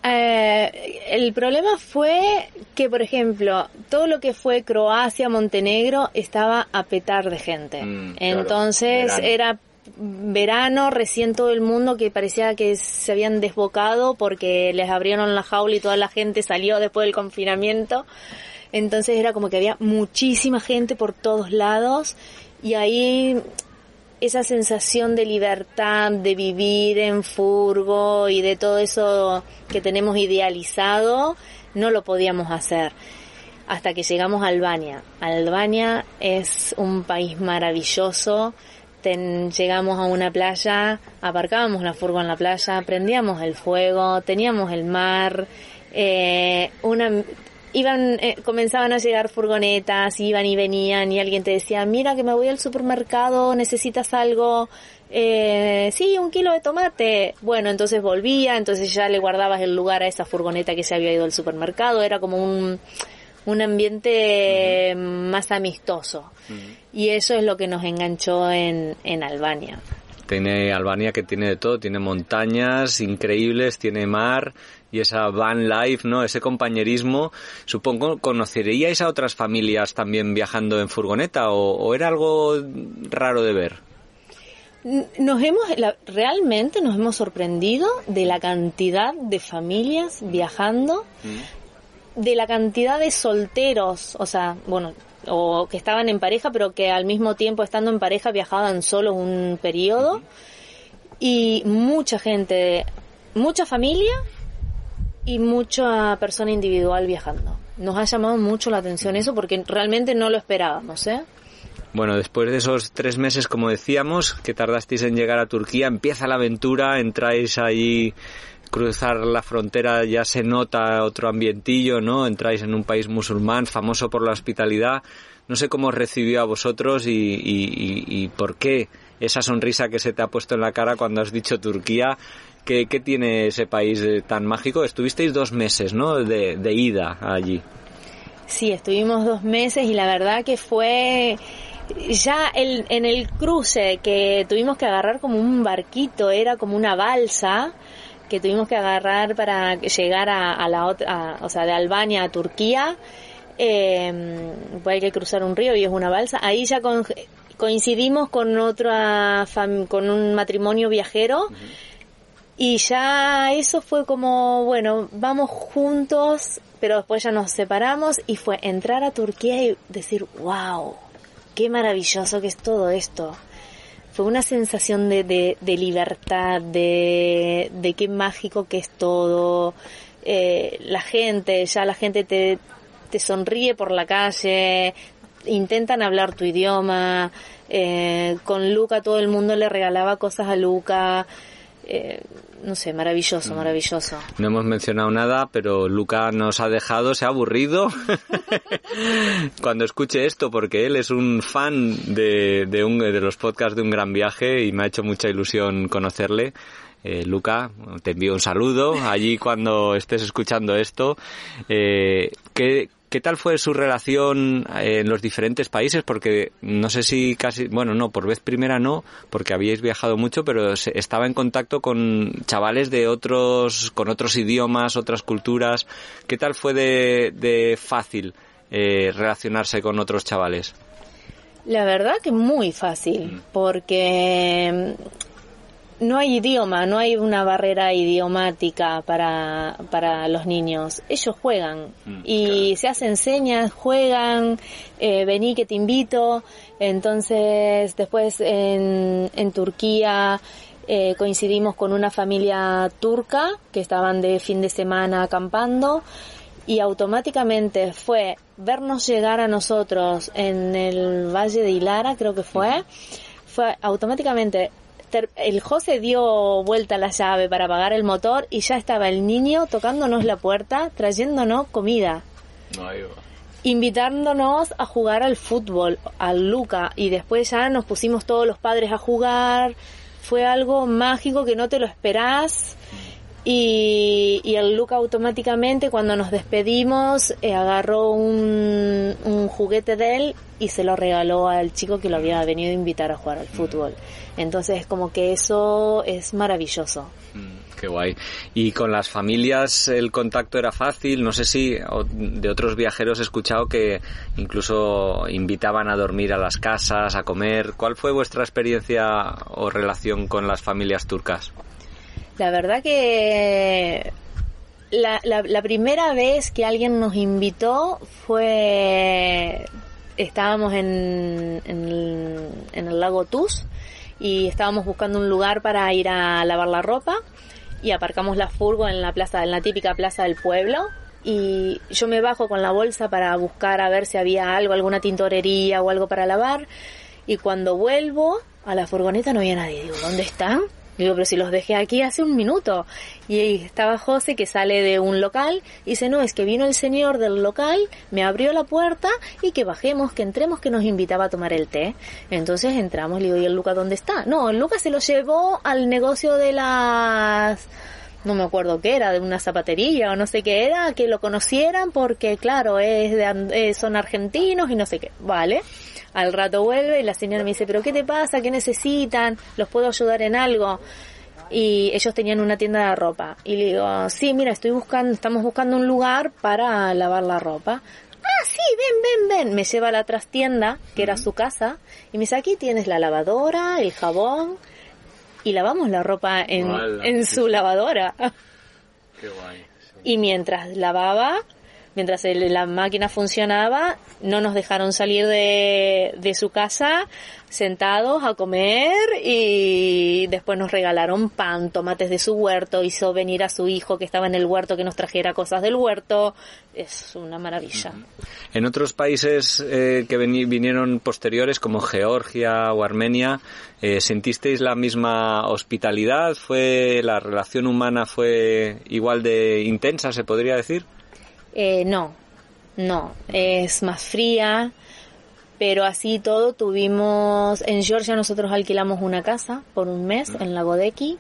Eh, el problema fue que, por ejemplo, todo lo que fue Croacia, Montenegro, estaba a petar de gente. Mm, Entonces era verano, recién todo el mundo que parecía que se habían desbocado porque les abrieron la jaula y toda la gente salió después del confinamiento. Entonces era como que había muchísima gente por todos lados y ahí esa sensación de libertad, de vivir en furgo y de todo eso que tenemos idealizado, no lo podíamos hacer hasta que llegamos a Albania. Albania es un país maravilloso. llegamos a una playa, aparcábamos la furgo en la playa, prendíamos el fuego, teníamos el mar, eh, una, iban, eh, comenzaban a llegar furgonetas, iban y venían y alguien te decía, mira que me voy al supermercado, necesitas algo, Eh, sí, un kilo de tomate. Bueno, entonces volvía, entonces ya le guardabas el lugar a esa furgoneta que se había ido al supermercado. Era como un, un ambiente más amistoso. Y eso es lo que nos enganchó en, en Albania. Tiene Albania que tiene de todo, tiene montañas increíbles, tiene mar y esa van life, ¿no? Ese compañerismo. Supongo, ¿conoceríais a otras familias también viajando en furgoneta o, era algo raro de ver? Nos hemos, realmente nos hemos sorprendido de la cantidad de familias viajando, mm. de la cantidad de solteros, o sea, bueno, o que estaban en pareja, pero que al mismo tiempo estando en pareja viajaban solo un periodo. Y mucha gente, mucha familia y mucha persona individual viajando. Nos ha llamado mucho la atención eso porque realmente no lo esperábamos, ¿eh? Bueno, después de esos tres meses, como decíamos, que tardasteis en llegar a Turquía, empieza la aventura, entráis ahí cruzar la frontera ya se nota otro ambientillo, ¿no? Entráis en un país musulmán famoso por la hospitalidad. No sé cómo os recibió a vosotros y, por qué esa sonrisa que se te ha puesto en la cara cuando has dicho Turquía. ¿Qué, tiene ese país tan mágico? Estuvisteis dos meses, ¿no? De, de ida allí. Sí, estuvimos dos meses y la verdad que fue ya el, en el cruce que tuvimos que agarrar como un barquito, era como una balsa que tuvimos que agarrar para llegar a, la otra, o sea, de Albania a Turquía. Eh, pues hay que cruzar un río y es una balsa. Ahí ya coincidimos con otra con un matrimonio viajero y ya eso fue como bueno vamos juntos pero después ya nos separamos y fue entrar a Turquía y decir wow qué maravilloso que es todo esto fue una sensación de, de, libertad, de, de, qué mágico que es todo. Eh, la gente, ya la gente te, te sonríe por la calle, intentan hablar tu idioma. Eh, con Luca todo el mundo le regalaba cosas a Luca. Eh, no sé, maravilloso, mm. maravilloso. No hemos mencionado nada, pero Luca nos ha dejado, se ha aburrido [laughs] cuando escuche esto, porque él es un fan de, de, un, de los podcasts de Un Gran Viaje y me ha hecho mucha ilusión conocerle. Eh, Luca, te envío un saludo allí cuando estés escuchando esto. Eh, ¿qué, ¿Qué tal fue su relación eh, en los diferentes países? Porque no sé si casi, bueno, no, por vez primera no, porque habíais viajado mucho, pero estaba en contacto con chavales de otros, con otros idiomas, otras culturas. ¿Qué tal fue de, fácil eh, relacionarse con otros chavales? La verdad que muy fácil, mm. porque no hay idioma, no hay una barrera idiomática para, para los niños. Ellos juegan mm, y se hacen señas, juegan, eh, vení que te invito. Entonces, después en, en Turquía eh, coincidimos con una familia turca que estaban de fin de semana acampando y automáticamente fue vernos llegar a nosotros en el Valle de Hilara, creo que fue, fue automáticamente el José dio vuelta la llave para apagar el motor y ya estaba el niño tocándonos la puerta, trayéndonos comida. Invitándonos a jugar al fútbol, al Luca, y después ya nos pusimos todos los padres a jugar. Fue algo mágico que no te lo esperás. Y, el Luca automáticamente cuando nos despedimos eh, agarró un, un, juguete de él y se lo regaló al chico que lo había venido a invitar a jugar al fútbol. Entonces como que eso es maravilloso. Mm, qué guay. Y con las familias el contacto era fácil. No sé si de otros viajeros he escuchado que incluso invitaban a dormir a las casas, a comer. ¿Cuál fue vuestra experiencia o relación con las familias turcas? La verdad que la, primera vez que alguien nos invitó fue, estábamos en, en, el, lago Tus y estábamos buscando un lugar para ir a lavar la ropa y aparcamos la furgo en la plaza, en la típica plaza del pueblo y yo me bajo con la bolsa para buscar a ver si había algo, alguna tintorería o algo para lavar y cuando vuelvo a la furgoneta no había nadie. Digo, ¿dónde están? Digo, pero si los dejé aquí hace un minuto. Y ahí estaba José que sale de un local y dice, no, es que vino el señor del local, me abrió la puerta y que bajemos, que entremos, que nos invitaba a tomar el té. Entonces entramos, le digo, ¿y el Luca dónde está? No, el Luca se lo llevó al negocio de las no me acuerdo qué era, de una zapatería o no sé qué era, que lo conocieran porque claro, es de, son argentinos y no sé qué, vale. Al rato vuelve y la señora me dice, pero ¿qué te pasa? ¿Qué necesitan? ¿Los puedo ayudar en algo? Y ellos tenían una tienda de ropa. Y le digo, sí, mira, estoy buscando, estamos buscando un lugar para lavar la ropa. Ah, sí, ven, ven, ven. Me lleva a la trastienda, que era su casa, y me dice, aquí tienes la lavadora, el jabón, y lavamos la ropa en, en su lavadora. Qué guay. Y mientras lavaba, mientras la máquina funcionaba, no nos dejaron salir de, de su casa sentados a comer y después nos regalaron pan, tomates de su huerto, hizo venir a su hijo que estaba en el huerto que nos trajera cosas del huerto. Es una maravilla. En otros países eh, que vinieron posteriores como Georgia o Armenia, eh, ¿sentisteis la misma hospitalidad? ¿Fue la relación humana fue igual de intensa, se podría decir? Eh, no, no, es más fría, pero así todo tuvimos, en Georgia nosotros alquilamos una casa por un mes en la Godeki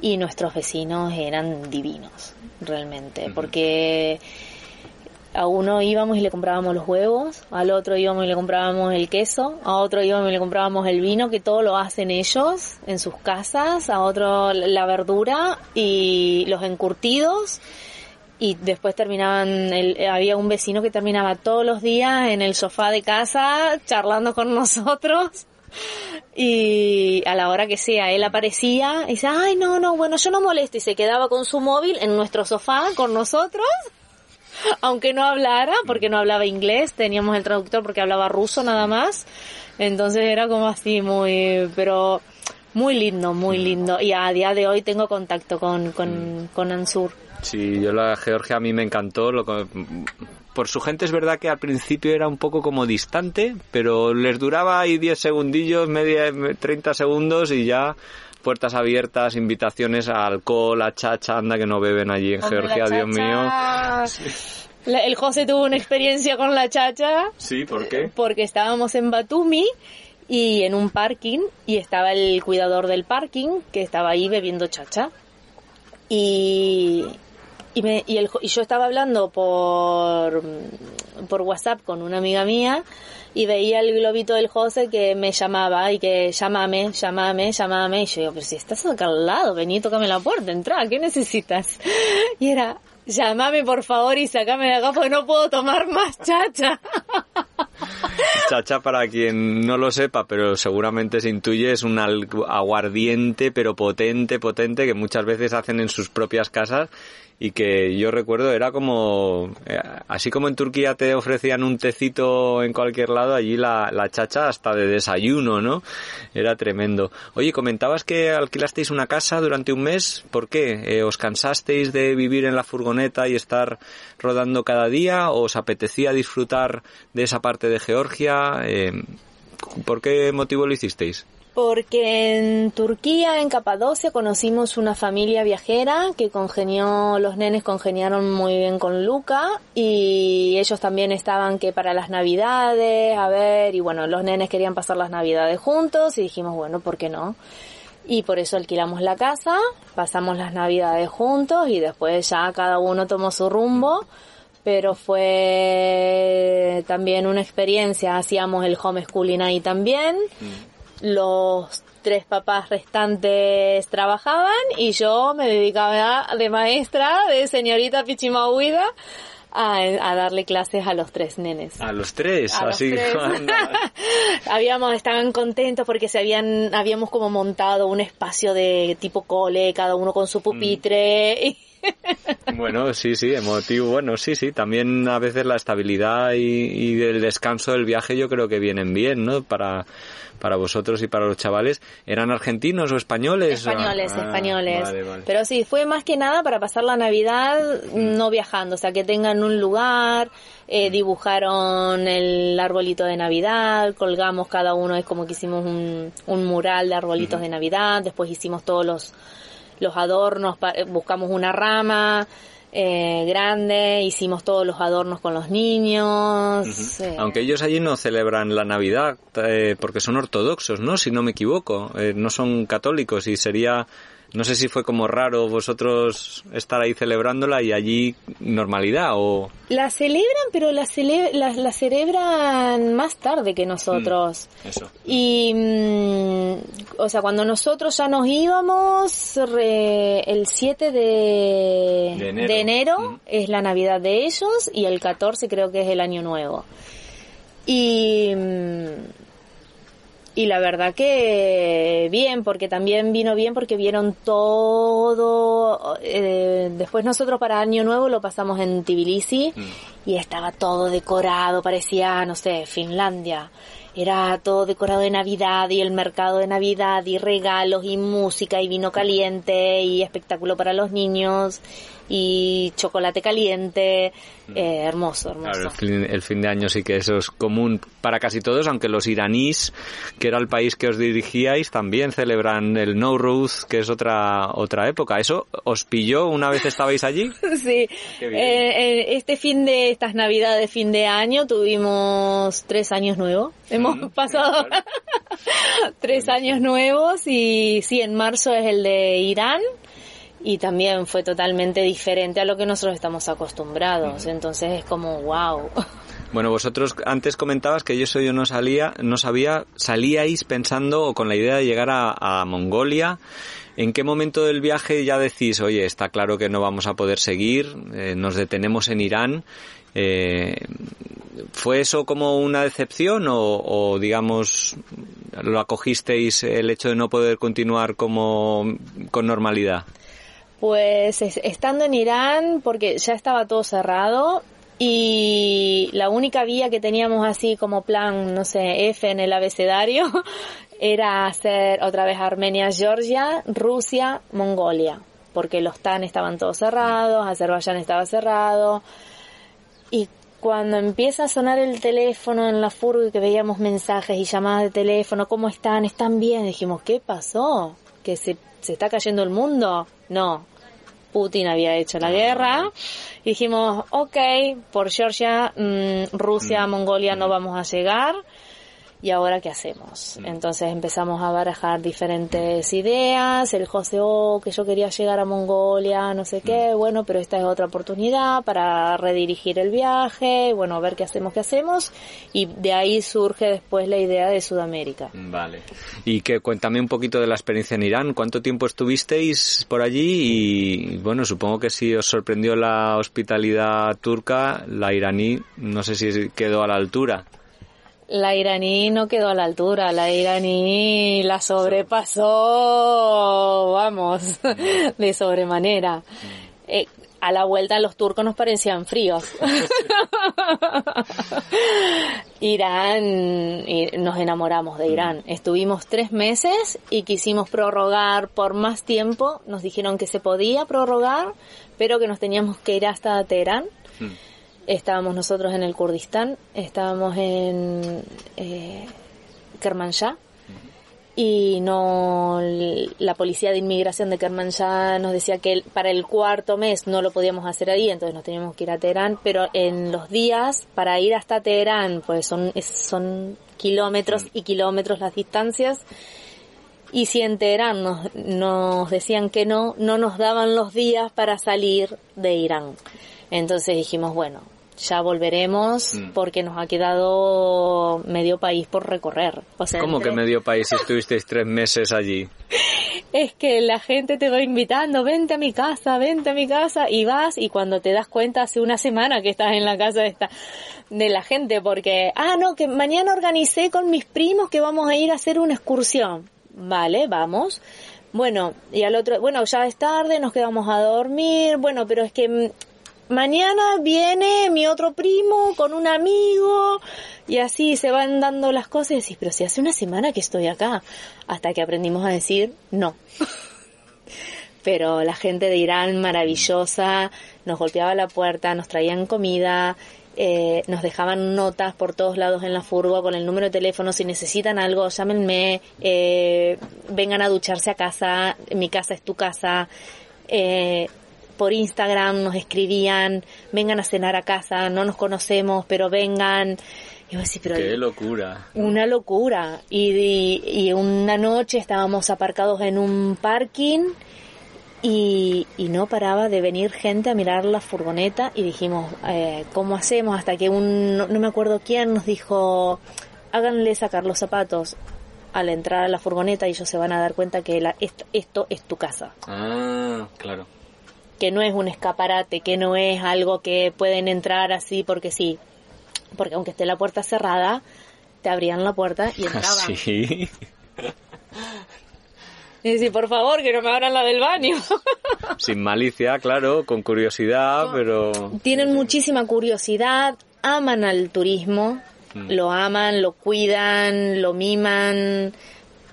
y nuestros vecinos eran divinos, realmente, porque a uno íbamos y le comprábamos los huevos, al otro íbamos y le comprábamos el queso, a otro íbamos y le comprábamos el vino, que todo lo hacen ellos en sus casas, a otro la verdura y los encurtidos y después terminaban, el, había un vecino que terminaba todos los días en el sofá de casa charlando con [laughs] nosotros. Y a la hora que sea él aparecía y dice, ay no, no, bueno yo no molesto y se quedaba con su móvil en nuestro sofá con nosotros [laughs] aunque no hablara porque no hablaba inglés, teníamos el traductor porque hablaba ruso nada más, entonces era como así muy, pero muy lindo, muy lindo y a día de hoy tengo contacto con, con, con Ansur. Sí, yo la Georgia a mí me encantó. Lo, por su gente es verdad que al principio era un poco como distante, pero les duraba ahí 10 segundillos, media, 30 segundos y ya puertas abiertas, invitaciones a alcohol, a chacha, anda que no beben allí en Georgia, Dios mío. El José tuvo una experiencia con la chacha. Sí, ¿por qué? Porque estábamos en Batumi y en un parking y estaba el cuidador del parking que estaba ahí bebiendo chacha. Y, y, me, y, el, y yo estaba hablando por, por WhatsApp con una amiga mía y veía el globito del José que me llamaba y que llámame, llámame, llámame. Y yo digo, pero si estás acá al lado, vení, tócame la puerta, entra, ¿qué necesitas? [laughs] Y era, llámame por favor y sacame de acá porque no puedo tomar más chacha. Chacha, para quien no lo sepa, pero seguramente se intuye, es un aguardiente, pero potente, potente, que muchas veces hacen en sus propias casas y que yo recuerdo era como, eh, así como en Turquía te ofrecían un tecito en cualquier lado, allí la, la chacha hasta de desayuno, ¿no? Era tremendo. Oye, comentabas que alquilasteis una casa durante un mes, ¿por qué? Eh, ¿Os cansasteis de vivir en la furgoneta y estar rodando cada día? ¿O os apetecía disfrutar de esa parte de Georgia? Eh, ¿Por qué motivo lo hicisteis? Porque en Turquía, en Capadocia, conocimos una familia viajera que congenió, los nenes congeniaron muy bien con Luca y ellos también estaban que para las navidades, a ver, y bueno, los nenes querían pasar las navidades juntos y dijimos, bueno, ¿por qué no? Y por eso alquilamos la casa, pasamos las navidades juntos y después ya cada uno tomó su rumbo pero fue también una experiencia, hacíamos el homeschooling ahí también, mm los tres papás restantes trabajaban y yo me dedicaba de maestra, de señorita Pichimahuida, a, a, darle clases a los tres nenes. A los tres, así. [laughs] habíamos, estaban contentos porque se habían, habíamos como montado un espacio de tipo cole, cada uno con su pupitre. Mm. [laughs] Bueno, sí, sí, emotivo. Bueno, sí, sí. También a veces la estabilidad y, y el descanso del viaje yo creo que vienen bien, ¿no? Para, para vosotros y para los chavales. ¿Eran argentinos o españoles? Españoles, Ah, españoles. vale, vale. Pero sí, fue más que nada para pasar la Navidad no viajando, o sea, que tengan un lugar, eh, dibujaron el arbolito de Navidad, colgamos cada uno, es como que hicimos un, un mural de arbolitos de Navidad, después hicimos todos los, los adornos, eh, buscamos una rama eh, grande, hicimos todos los adornos con los niños. eh, Aunque ellos allí no celebran la Navidad eh, porque son ortodoxos, ¿no? Si no me equivoco, Eh, no son católicos y sería, no sé si fue como raro vosotros estar ahí celebrándola y allí normalidad o La celebran, pero la, cele- la, la celebran más tarde que nosotros. eso. Y, mm, o sea, cuando nosotros ya nos íbamos, re- el 7 de, De enero. Mm. es la Navidad de ellos y el 14 creo que es el Año Nuevo. Y, mm, y la verdad que bien, porque también vino bien porque vieron todo. eh, después nosotros para Año Nuevo lo pasamos en Tbilisi y estaba todo decorado, parecía, no sé, Finlandia. Era todo decorado de Navidad y el mercado de Navidad y regalos y música y vino caliente y espectáculo para los niños y chocolate caliente. Eh, hermoso, hermoso. Claro, el fin, el fin de año sí que eso es común para casi todos, aunque los iraníes, que era el país que os dirigíais, también celebran el Nowruz, que es otra otra época. ¿Eso os pilló una vez estabais allí? [laughs] Sí. Eh, eh, este fin de, estas navidades, fin de año, tuvimos tres años nuevos. Hemos Mm, pasado claro. [laughs] tres años nuevos y sí, en marzo es el de Irán y también fue totalmente diferente a lo que nosotros estamos acostumbrados. Entonces es como, wow. [laughs] Bueno, vosotros antes comentabas que yo eso yo no salía, no sabía, salíais pensando o con la idea de llegar a, a Mongolia. ¿En qué momento del viaje ya decís, oye, está claro que no vamos a poder seguir, eh, nos detenemos en Irán? Eh, ¿Fue eso como una decepción o, o, digamos, lo acogisteis el hecho de no poder continuar como con normalidad? Pues es- estando en Irán, porque ya estaba todo cerrado y la única vía que teníamos así como plan, no sé, F en el abecedario, [laughs] era hacer otra vez Armenia, Georgia, Rusia, Mongolia, porque los TAN estaban todos cerrados, Azerbaiyán estaba cerrado. Y cuando empieza a sonar el teléfono en la furgo que veíamos mensajes y llamadas de teléfono, ¿cómo están? ¿Están bien? Dijimos, ¿qué pasó? ¿Que se, se está cayendo el mundo? No. Putin había hecho la guerra. Y dijimos, ok, por Georgia, mm, Rusia, Mongolia no vamos a llegar. ¿Y ahora qué hacemos? Entonces empezamos a barajar diferentes ideas. El José, oh, que yo quería llegar a Mongolia, no sé qué. Bueno, pero esta es otra oportunidad para redirigir el viaje. Bueno, a ver qué hacemos, qué hacemos. Y de ahí surge después la idea de Sudamérica. Vale. Y que cuéntame un poquito de la experiencia en Irán. ¿Cuánto tiempo estuvisteis por allí? Y bueno, supongo que si os sorprendió la hospitalidad turca, la iraní, no sé si quedó a la altura. La iraní no quedó a la altura, la iraní la sobrepasó, vamos, [laughs] de sobremanera. Eh, a la vuelta los turcos nos parecían fríos. [laughs] Irán, y nos enamoramos de Irán. Estuvimos tres meses y quisimos prorrogar por más tiempo. Nos dijeron que se podía prorrogar, pero que nos teníamos que ir hasta Teherán. Estábamos nosotros en el Kurdistán, estábamos en eh, Kermanshah y no la policía de inmigración de Kermanshah nos decía que para el cuarto mes no lo podíamos hacer ahí, entonces nos teníamos que ir a Teherán, pero en los días para ir hasta Teherán, pues son son kilómetros y kilómetros las distancias. Y si en Teherán nos, nos decían que no, no nos daban los días para salir de Irán. Entonces dijimos, bueno, ya volveremos Mm. porque nos ha quedado medio país por recorrer. O sea, ¿Cómo que medio país si [laughs] estuvisteis tres meses allí? Es que la gente te va invitando, vente a mi casa, vente a mi casa y vas y cuando te das cuenta hace una semana que estás en la casa de esta de la gente porque ah no que mañana organicé con mis primos que vamos a ir a hacer una excursión. Vale, vamos. Bueno, y al otro, bueno, ya es tarde, nos quedamos a dormir, bueno, pero es que mm, mañana viene mi otro primo con un amigo y así se van dando las cosas y decís, pero si hace una semana que estoy acá, hasta que aprendimos a decir no. [laughs] pero la gente de Irán maravillosa, nos golpeaba la puerta, nos traían comida, eh, nos dejaban notas por todos lados en la furgo con el número de teléfono. Si necesitan algo, llámenme, eh, vengan a ducharse a casa, mi casa es tu casa. Eh, por Instagram nos escribían, vengan a cenar a casa, no nos conocemos, pero vengan. Y pero Qué locura. Una locura. Y, y, una noche estábamos aparcados en un parking y, y, no paraba de venir gente a mirar la furgoneta y dijimos, eh, ¿cómo hacemos? Hasta que un, no, me acuerdo quién nos dijo, háganle sacar los zapatos al entrar a la furgoneta y ellos se van a dar cuenta que la, esto, esto es tu casa. Ah, claro. Que no es un escaparate, que no es algo que pueden entrar así porque sí. Porque aunque esté la puerta cerrada, te abrían la puerta y entraban. [laughs] Sí. Y decir, por favor, que no me abran la del baño. [laughs] Sin malicia, claro, con curiosidad, pero... Tienen muchísima curiosidad, aman al turismo, mm. lo aman, lo cuidan, lo miman,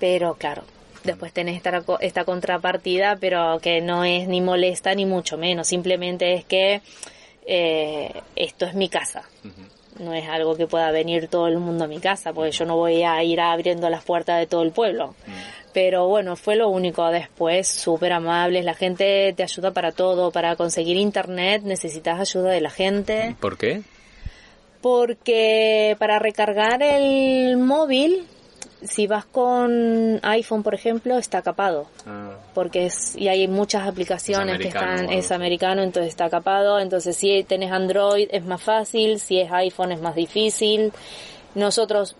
pero claro, después tenés esta, esta contrapartida, pero que no es ni molesta ni mucho menos, simplemente es que eh, esto es mi casa. No es algo que pueda venir todo el mundo a mi casa, porque yo no voy a ir abriendo las puertas de todo el pueblo. Mm. Pero bueno, fue lo único. Después, súper amables. La gente te ayuda para todo. Para conseguir internet necesitas ayuda de la gente. ¿Por qué? Porque para recargar el móvil, si vas con iPhone, por ejemplo, está capado. Ah. Porque es, y hay muchas aplicaciones que están, es americano, entonces está capado. Entonces, si tenés Android es más fácil, si es iPhone es más difícil. Nosotros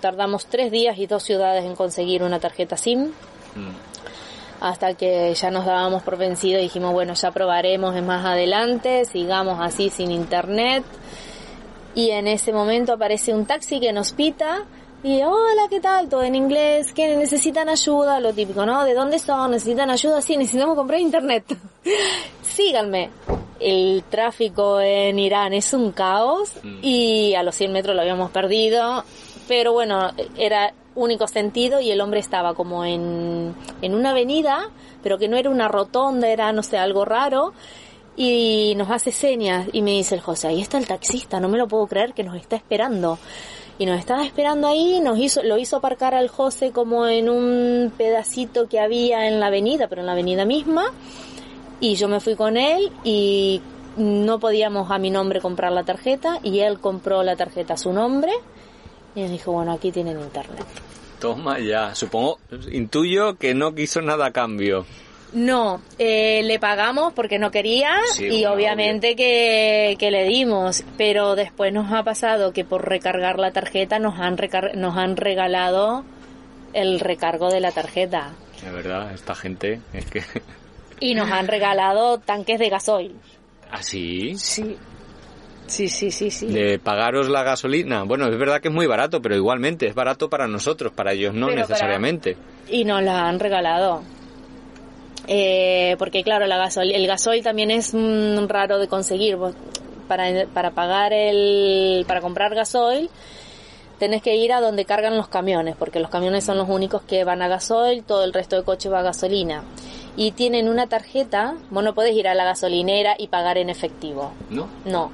tardamos tres días y dos ciudades en conseguir una tarjeta SIM. Mm. Hasta que ya nos dábamos por vencido y dijimos, bueno, ya probaremos más adelante, sigamos así sin internet. Y en ese momento aparece un taxi que nos pita y hola, ¿qué tal? Todo en inglés, que necesitan ayuda, lo típico, ¿no? ¿De dónde son? ¿Necesitan ayuda? Sí, necesitamos comprar internet. [laughs] Síganme el tráfico en Irán es un caos mm. y a los 100 metros lo habíamos perdido, pero bueno, era único sentido y el hombre estaba como en, en una avenida, pero que no era una rotonda, era no sé, algo raro y nos hace señas y me dice el José, ahí está el taxista, no me lo puedo creer que nos está esperando. Y nos estaba esperando ahí, nos hizo, lo hizo aparcar al José como en un pedacito que había en la avenida, pero en la avenida misma y yo me fui con él y no podíamos a mi nombre comprar la tarjeta y él compró la tarjeta a su nombre y nos dijo, bueno, aquí tienen internet. Toma ya, supongo, intuyo que no quiso nada a cambio. No, eh, le pagamos porque no quería y obviamente que, que, le dimos, pero después nos ha pasado que por recargar la tarjeta nos han, nos han regalado el recargo de la tarjeta. De verdad, esta gente es que... [laughs] Y nos han regalado tanques de gasoil. ¿Ah, sí? Sí. Sí, sí, sí, sí. De pagaros la gasolina. Bueno, es verdad que es muy barato, pero igualmente es barato para nosotros, para ellos no necesariamente. Y nos la han regalado. Eh, porque claro, la gasol... el gasoil también es raro de conseguir. Para, para pagar el, para comprar gasoil, tenés que ir a donde cargan los camiones, porque los camiones son los únicos que van a gasoil, todo el resto de coche va a gasolina y tienen una tarjeta, vos no podés ir a la gasolinera y pagar en efectivo. ¿No? No.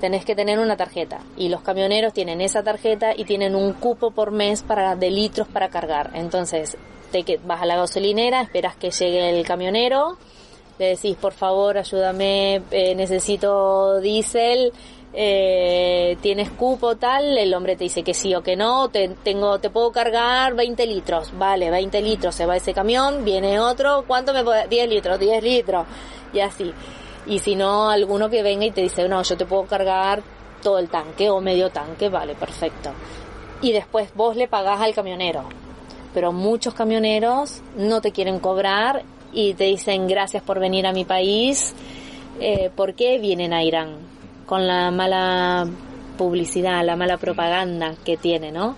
Tenés que tener una tarjeta y los camioneros tienen esa tarjeta y tienen un cupo por mes para de litros para cargar. Entonces, te vas a la gasolinera, esperas que llegue el camionero, le decís, por favor, ayúdame, eh, necesito diésel, eh, tienes cupo tal, el hombre te dice que sí o que no, te, tengo, te puedo cargar 20 litros, vale, 20 litros, se va ese camión, viene otro, ¿cuánto me puede? 10 litros, 10 litros, y así. Y si no, alguno que venga y te dice, no, yo te puedo cargar todo el tanque o medio tanque, vale, perfecto. Y después vos le pagás al camionero. Pero muchos camioneros no te quieren cobrar y te dicen gracias por venir a mi país. Eh, ¿Por qué vienen a Irán? con la mala publicidad, la mala propaganda que tiene, ¿no?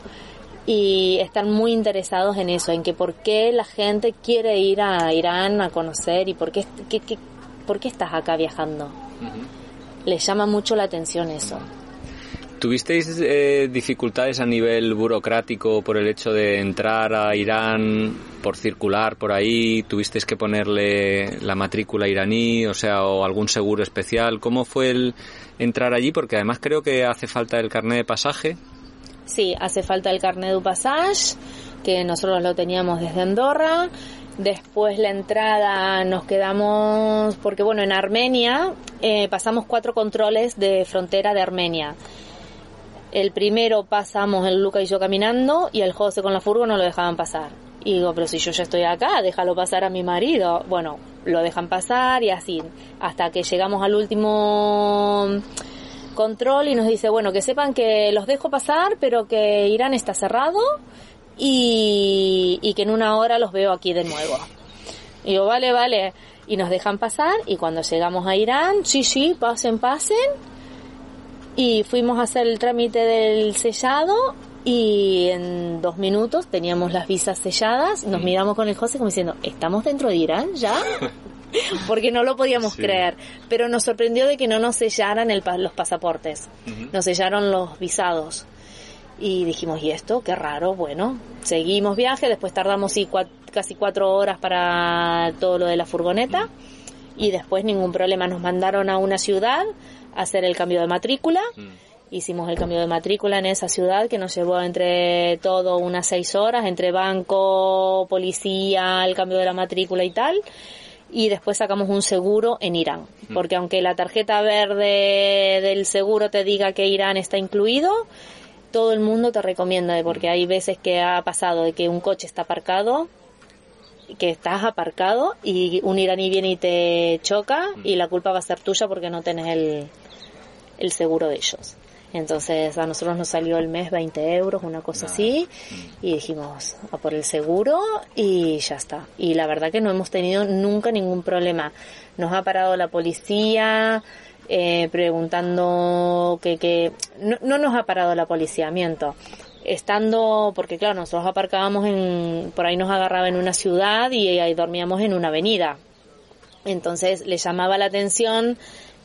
y están muy interesados en eso, en que por qué la gente quiere ir a Irán a conocer y por qué, qué, qué por qué estás acá viajando. Les llama mucho la atención eso. ¿Tuvisteis eh, dificultades a nivel burocrático por el hecho de entrar a Irán por circular por ahí? ¿Tuvisteis que ponerle la matrícula iraní, o sea, o algún seguro especial? ¿Cómo fue el entrar allí? Porque además creo que hace falta el carnet de pasaje. Sí, hace falta el carnet de pasaje, que nosotros lo teníamos desde Andorra. Después la entrada nos quedamos, porque bueno, en Armenia eh, pasamos cuatro controles de frontera de Armenia. El primero pasamos el Luca y yo caminando y el José con la furgo no lo dejaban pasar. Y digo, pero si yo ya estoy acá, déjalo pasar a mi marido. Bueno, lo dejan pasar y así, hasta que llegamos al último control y nos dice, bueno, que sepan que los dejo pasar, pero que Irán está cerrado y, y que en una hora los veo aquí de nuevo. Y digo, vale, vale. Y nos dejan pasar y cuando llegamos a Irán, sí, sí, pasen, pasen y fuimos a hacer el trámite del sellado y en dos minutos teníamos las visas selladas, nos miramos con el José como diciendo, ¿estamos dentro de Irán ya? [laughs] Porque no lo podíamos creer, pero nos sorprendió de que no nos sellaran el, los pasaportes, nos sellaron los visados. Y dijimos, ¿y esto? Qué raro. Bueno, seguimos viaje, después tardamos casi cuatro horas para todo lo de la furgoneta y después ningún problema. Nos mandaron a una ciudad hacer el cambio de matrícula. Mm. Hicimos el cambio de matrícula en esa ciudad que nos llevó entre todo unas seis horas, entre banco, policía, el cambio de la matrícula y tal. Y después sacamos un seguro en Irán. Mm. Porque aunque la tarjeta verde del seguro te diga que Irán está incluido, todo el mundo te recomienda, porque hay veces que ha pasado de que un coche está aparcado que estás aparcado y un iraní viene y te choca y la culpa va a ser tuya porque no tenés el, el seguro de ellos. Entonces a nosotros nos salió el mes 20 euros, una cosa así, y dijimos a por el seguro y ya está. Y la verdad que no hemos tenido nunca ningún problema. Nos ha parado la policía eh, preguntando que, que no, no, nos ha parado la policía, miento. Estando, porque claro, nosotros aparcábamos en, por ahí nos agarraba en una ciudad y ahí dormíamos en una avenida. Entonces le llamaba la atención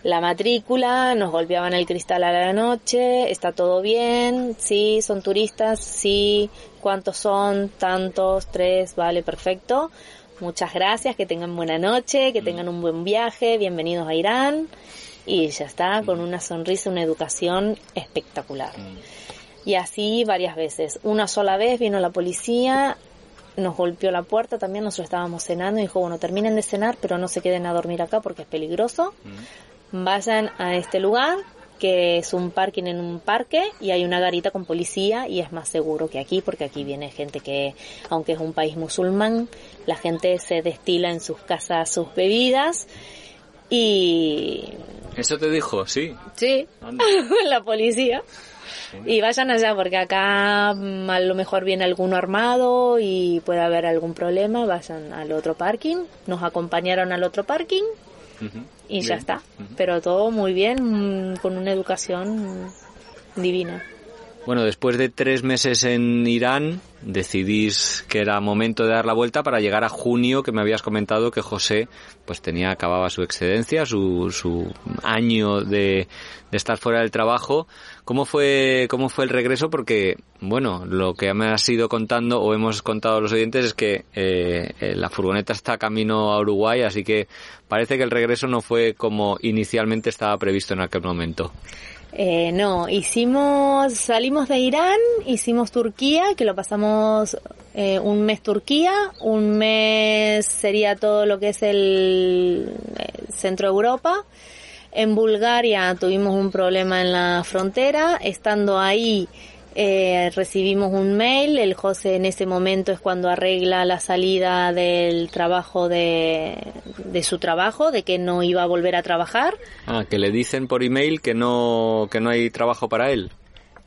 la matrícula, nos golpeaban el cristal a la noche, está todo bien, sí, son turistas, sí, ¿cuántos son? Tantos, tres, vale, perfecto. Muchas gracias, que tengan buena noche, que mm. tengan un buen viaje, bienvenidos a Irán. Y ya está, con una sonrisa, una educación espectacular. Y así varias veces. Una sola vez vino la policía, nos golpeó la puerta también, nosotros estábamos cenando y dijo, bueno, terminen de cenar, pero no se queden a dormir acá porque es peligroso. Mm vayan a este lugar que es un parking en un parque y hay una garita con policía y es más seguro que aquí porque aquí viene gente que, aunque es un país musulmán, la gente se destila en sus casas sus bebidas y... ¿Eso te dijo? Sí. Sí, [laughs] la policía. Y vayan allá porque acá mm, a lo mejor viene alguno armado y puede haber algún problema, vayan al otro parking. Nos acompañaron al otro parking y ya está. Pero todo muy bien, mm, con una educación divina. Bueno, después de tres meses en Irán, decidís que era momento de dar la vuelta para llegar a junio, que me habías comentado que José pues tenía, acababa su excedencia, su, su año de, de estar fuera del trabajo. ¿Cómo fue, cómo fue el regreso? Porque, bueno, lo que me has ido contando o hemos contado a los oyentes es que eh, eh, la furgoneta está camino a Uruguay, así que parece que el regreso no fue como inicialmente estaba previsto en aquel momento. Eh, no, hicimos, salimos de Irán, hicimos Turquía, que lo pasamos eh, un mes Turquía, un mes sería todo lo que es el, el centro de Europa. En Bulgaria tuvimos un problema en la frontera, estando ahí eh, recibimos un mail, el José en ese momento es cuando arregla la salida del trabajo de, de su trabajo, de que no iba a volver a trabajar. Ah, que le dicen por email que no, que no hay trabajo para él.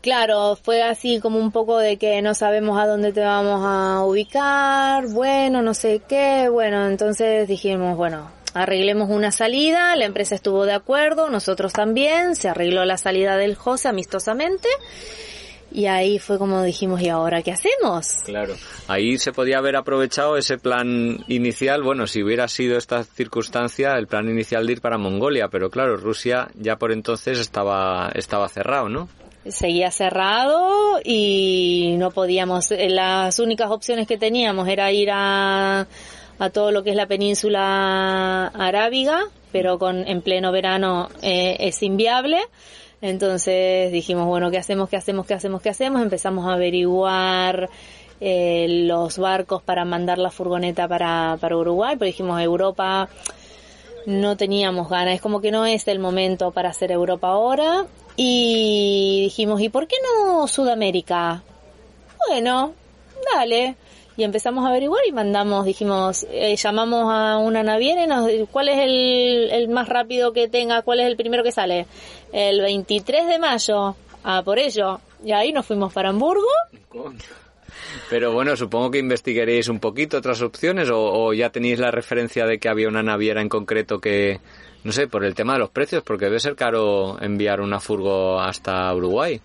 Claro, fue así como un poco de que no sabemos a dónde te vamos a ubicar, bueno, no sé qué, bueno, entonces dijimos, bueno, arreglemos una salida, la empresa estuvo de acuerdo, nosotros también, se arregló la salida del José amistosamente Y ahí fue como dijimos, ¿y ahora qué hacemos? Claro. Ahí se podía haber aprovechado ese plan inicial, bueno, si hubiera sido esta circunstancia, el plan inicial de ir para Mongolia, pero claro, Rusia ya por entonces estaba, estaba cerrado, ¿no? Seguía cerrado y no podíamos, eh, las únicas opciones que teníamos era ir a, a todo lo que es la península arábiga, pero con en pleno verano eh, es inviable. Entonces dijimos, bueno, ¿qué hacemos? ¿Qué hacemos? ¿Qué hacemos? ¿Qué hacemos? Empezamos a averiguar eh, los barcos para mandar la furgoneta para, para Uruguay, pero dijimos, Europa no teníamos ganas, es como que no es el momento para hacer Europa ahora. Y dijimos, ¿y por qué no Sudamérica? Bueno, dale y empezamos a averiguar y mandamos, dijimos, eh, llamamos a una naviera y nos, ¿cuál es el, más rápido que tenga? ¿Cuál es el primero que sale? El 23 de mayo, ah, por ello. Y ahí nos fuimos para Hamburgo. Pero bueno, supongo que investigaréis un poquito otras opciones o, o, ya tenéis la referencia de que había una naviera en concreto que, no sé, por el tema de los precios, porque debe ser caro enviar una furgo hasta Uruguay.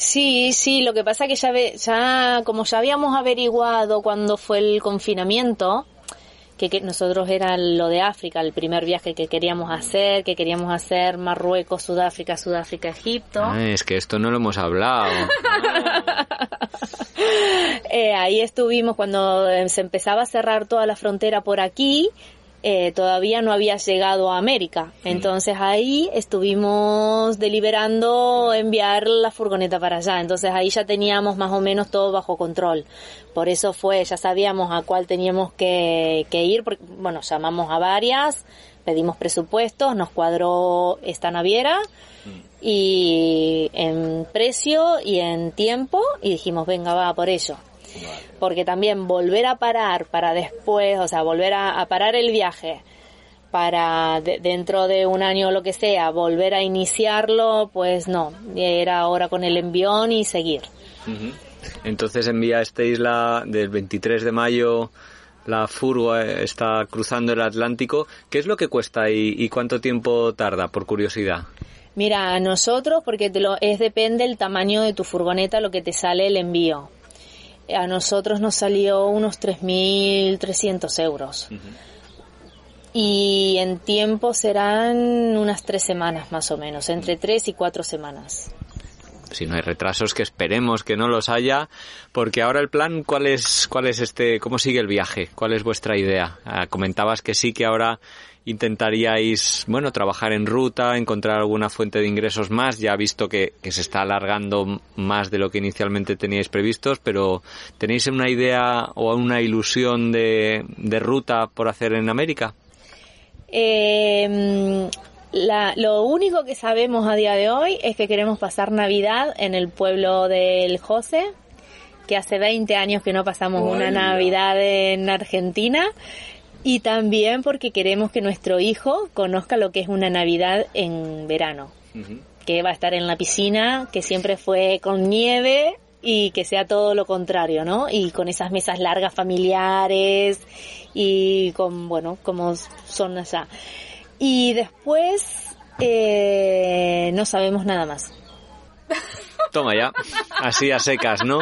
Sí, sí, lo que pasa que ya, ya como ya habíamos averiguado cuando fue el confinamiento, que, que, nosotros era lo de África, el primer viaje que queríamos hacer, que queríamos hacer Marruecos, Sudáfrica, Sudáfrica, Egipto. Ay, es que esto no lo hemos hablado. [laughs] eh, ahí estuvimos cuando se empezaba a cerrar toda la frontera por aquí, eh, todavía no había llegado a América. Entonces ahí estuvimos deliberando enviar la furgoneta para allá. Entonces ahí ya teníamos más o menos todo bajo control. Por eso fue, ya sabíamos a cuál teníamos que, que ir. Porque, bueno, llamamos a varias, pedimos presupuestos, nos cuadró esta naviera y en precio y en tiempo y dijimos, venga, va por ello porque también volver a parar para después, o sea, volver a, a parar el viaje para de, dentro de un año o lo que sea, volver a iniciarlo, pues no, era ahora con el envión y seguir. Uh -huh. Entonces enviasteis la del 23 de mayo la furgo está cruzando el Atlántico. ¿Qué es lo que cuesta y, y cuánto tiempo tarda, por curiosidad? Mira, a nosotros, porque te lo, es depende del tamaño de tu furgoneta lo que te sale el envío a nosotros nos salió unos 3.300 euros. Uh -huh. Y en tiempo serán unas tres semanas más o menos, entre tres y cuatro semanas. Si no hay retrasos, que esperemos que no los haya, porque ahora el plan, ¿cuál es, cuál es este, cómo sigue el viaje? ¿Cuál es vuestra idea? Ah, comentabas que sí que ahora intentaríais, bueno, trabajar en ruta, encontrar alguna fuente de ingresos más, ya visto que, que, se está alargando más de lo que inicialmente teníais previstos, pero ¿tenéis una idea o una ilusión de, de ruta por hacer en América? Eh, la, lo único que sabemos a día de hoy es que queremos pasar Navidad en el pueblo del José, que hace 20 años que no pasamos una Navidad en Argentina y también porque queremos que nuestro hijo conozca lo que es una Navidad en verano. Uh -huh. Que va a estar en la piscina, que siempre fue con nieve y que sea todo lo contrario, ¿no? Y con esas mesas largas familiares y con, bueno, como son allá. Y después eh, no sabemos nada más. Toma ya, así a secas, ¿no?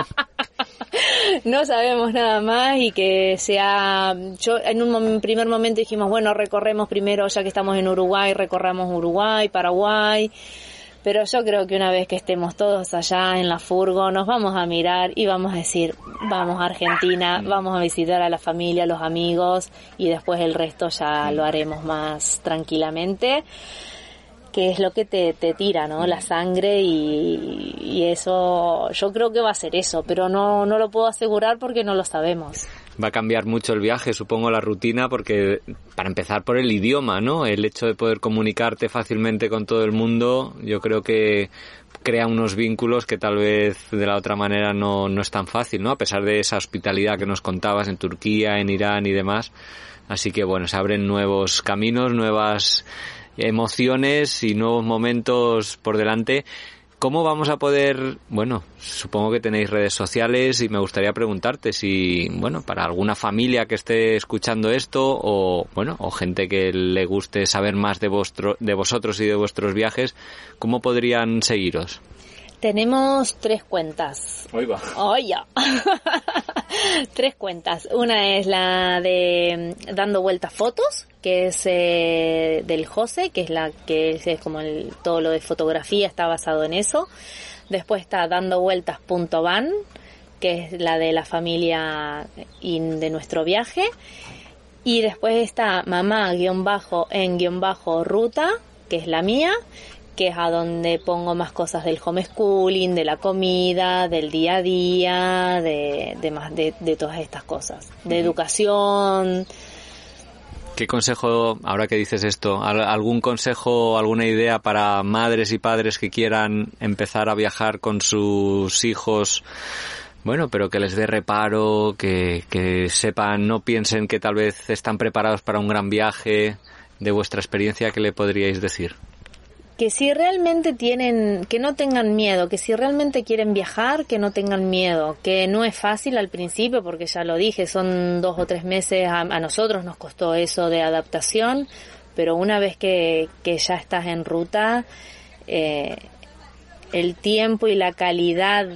No sabemos nada más y que sea yo en un primer momento dijimos bueno recorremos primero ya que estamos en Uruguay recorramos Uruguay Paraguay. Pero yo creo que una vez que estemos todos allá en la furgo nos vamos a mirar y vamos a decir vamos a Argentina vamos a visitar a la familia a los amigos y después el resto ya lo haremos más tranquilamente que es lo que te, te tira, ¿no? La sangre y, y, eso, yo creo que va a ser eso, pero no, no lo puedo asegurar porque no lo sabemos. Va a cambiar mucho el viaje, supongo, la rutina, porque para empezar por el idioma, ¿no? El hecho de poder comunicarte fácilmente con todo el mundo, yo creo que crea unos vínculos que tal vez de la otra manera no, no es tan fácil, ¿no? A pesar de esa hospitalidad que nos contabas en Turquía, en Irán y demás. Así que bueno, se abren nuevos caminos, nuevas emociones y nuevos momentos por delante. ¿Cómo vamos a poder, bueno, supongo que tenéis redes sociales y me gustaría preguntarte si, bueno, para alguna familia que esté escuchando esto o, bueno, o gente que le guste saber más de, vuestro, de vosotros y de vuestros viajes, ¿cómo podrían seguiros? Tenemos tres cuentas. Hoy va. ya. [laughs] tres cuentas. Una es la de mm, Dando Vueltas Fotos, que es eh, del José, que es la que es, como el, todo lo de fotografía está basado en eso. Después está Dando Vueltas.van, que es la de la familia y de nuestro viaje. Y después está mamá guion bajo en guion bajo ruta, que es la mía que es a donde pongo más cosas del homeschooling, de la comida, del día a día, de, más de, todas estas cosas, de educación. ¿Qué consejo, ahora que dices esto, algún consejo, alguna idea para madres y padres que quieran empezar a viajar con sus hijos? Bueno, pero que les dé reparo, que, que sepan, no piensen que tal vez están preparados para un gran viaje. De vuestra experiencia, ¿qué le podríais decir? Que si realmente tienen, que no tengan miedo, que si realmente quieren viajar, que no tengan miedo, que no es fácil al principio, porque ya lo dije, son dos o tres meses, a, nosotros nos costó eso de adaptación, pero una vez que, que ya estás en ruta, eh, el tiempo y la calidad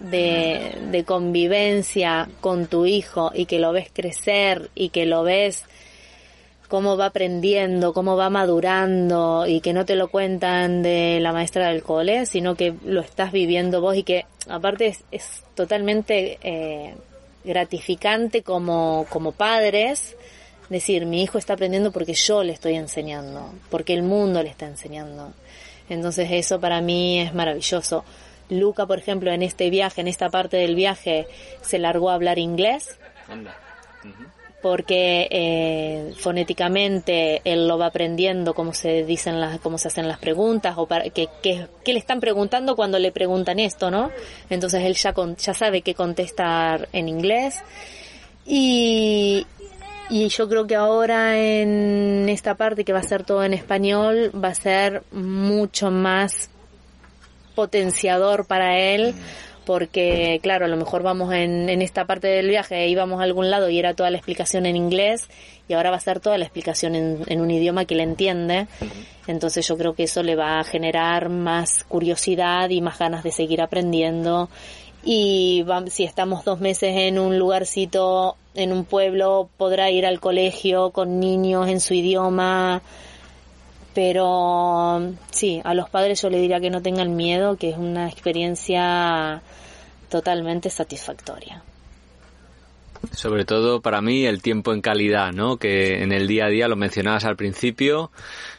de, de convivencia con tu hijo y que lo ves crecer y que lo ves cómo va aprendiendo, cómo va madurando y que no te lo cuentan de la maestra del cole, sino que lo estás viviendo vos y que aparte es, totalmente eh, gratificante como, como padres decir mi hijo está aprendiendo porque yo le estoy enseñando, porque el mundo le está enseñando. Entonces eso para mí es maravilloso. Luca, por ejemplo, en este viaje, en esta parte del viaje, se largó a hablar inglés porque eh, fonéticamente él lo va aprendiendo cómo se dicen las cómo se hacen las preguntas o para que, le están preguntando cuando le preguntan esto no entonces él ya ya sabe qué contestar en inglés. Y y yo creo que ahora en esta parte que va a ser todo en español va a ser mucho más potenciador para él porque claro, a lo mejor vamos en, en esta parte del viaje, íbamos a algún lado y era toda la explicación en inglés y ahora va a ser toda la explicación en, en un idioma que le entiende. Entonces yo creo que eso le va a generar más curiosidad y más ganas de seguir aprendiendo. Y si estamos dos meses en un lugarcito, en un pueblo, podrá ir al colegio con niños en su idioma, pero sí, a los padres yo le diría que no tengan miedo, que es una experiencia totalmente satisfactoria. Sobre todo para mí el tiempo en calidad, ¿no? Que en el día a día lo mencionabas al principio,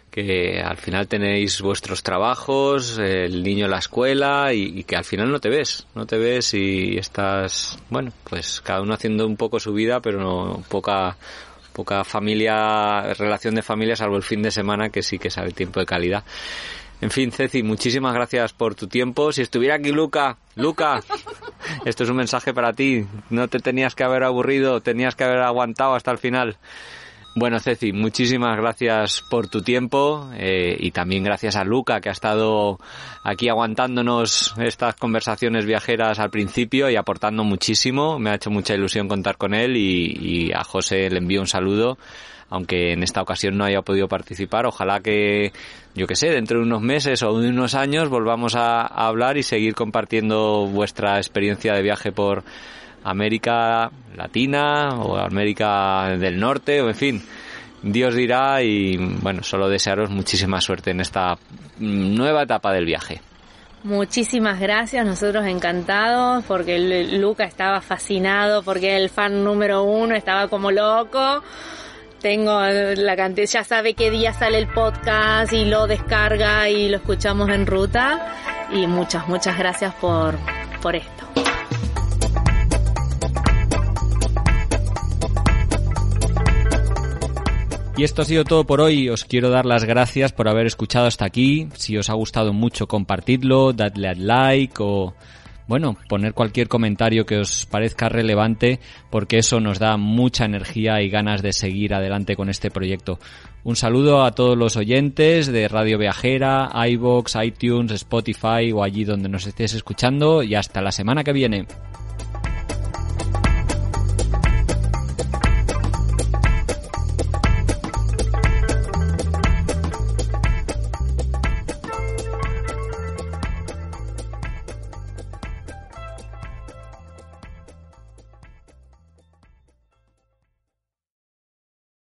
que al final tenéis vuestros trabajos, el niño en la escuela y, que al final no te ves, no te ves y estás, bueno, pues cada uno haciendo un poco su vida, pero no, poca poca familia, relación de familia, salvo el fin de semana que sí que sale tiempo de calidad. En fin, Ceci, muchísimas gracias por tu tiempo. Si estuviera aquí Luca, Luca, esto es un mensaje para ti. No te tenías que haber aburrido, tenías que haber aguantado hasta el final. Bueno, Ceci, muchísimas gracias por tu tiempo eh, y también gracias a Luca que ha estado aquí aguantándonos estas conversaciones viajeras al principio y aportando muchísimo. Me ha hecho mucha ilusión contar con él y, a José le envío un saludo aunque en esta ocasión no haya podido participar. Ojalá que, yo que sé, dentro de unos meses o de unos años volvamos a hablar y seguir compartiendo vuestra experiencia de viaje por América Latina o América del Norte o en fin. Dios dirá y bueno, solo desearos muchísima suerte en esta nueva etapa del viaje. Muchísimas gracias, nosotros encantados porque Luca estaba fascinado porque el fan número uno estaba como loco. Tengo la cantidad, ya sabe qué día sale el podcast y lo descarga y lo escuchamos en ruta. Y muchas, muchas gracias por, por esto. Y esto ha sido todo por hoy. Os quiero dar las gracias por haber escuchado hasta aquí. Si os ha gustado mucho, compartidlo, dadle al like o, bueno, poner cualquier comentario que os parezca relevante porque eso nos da mucha energía y ganas de seguir adelante con este proyecto. Un saludo a todos los oyentes de Radio Viajera, iBox, iTunes, Spotify o allí donde nos estéis escuchando y hasta la semana que viene.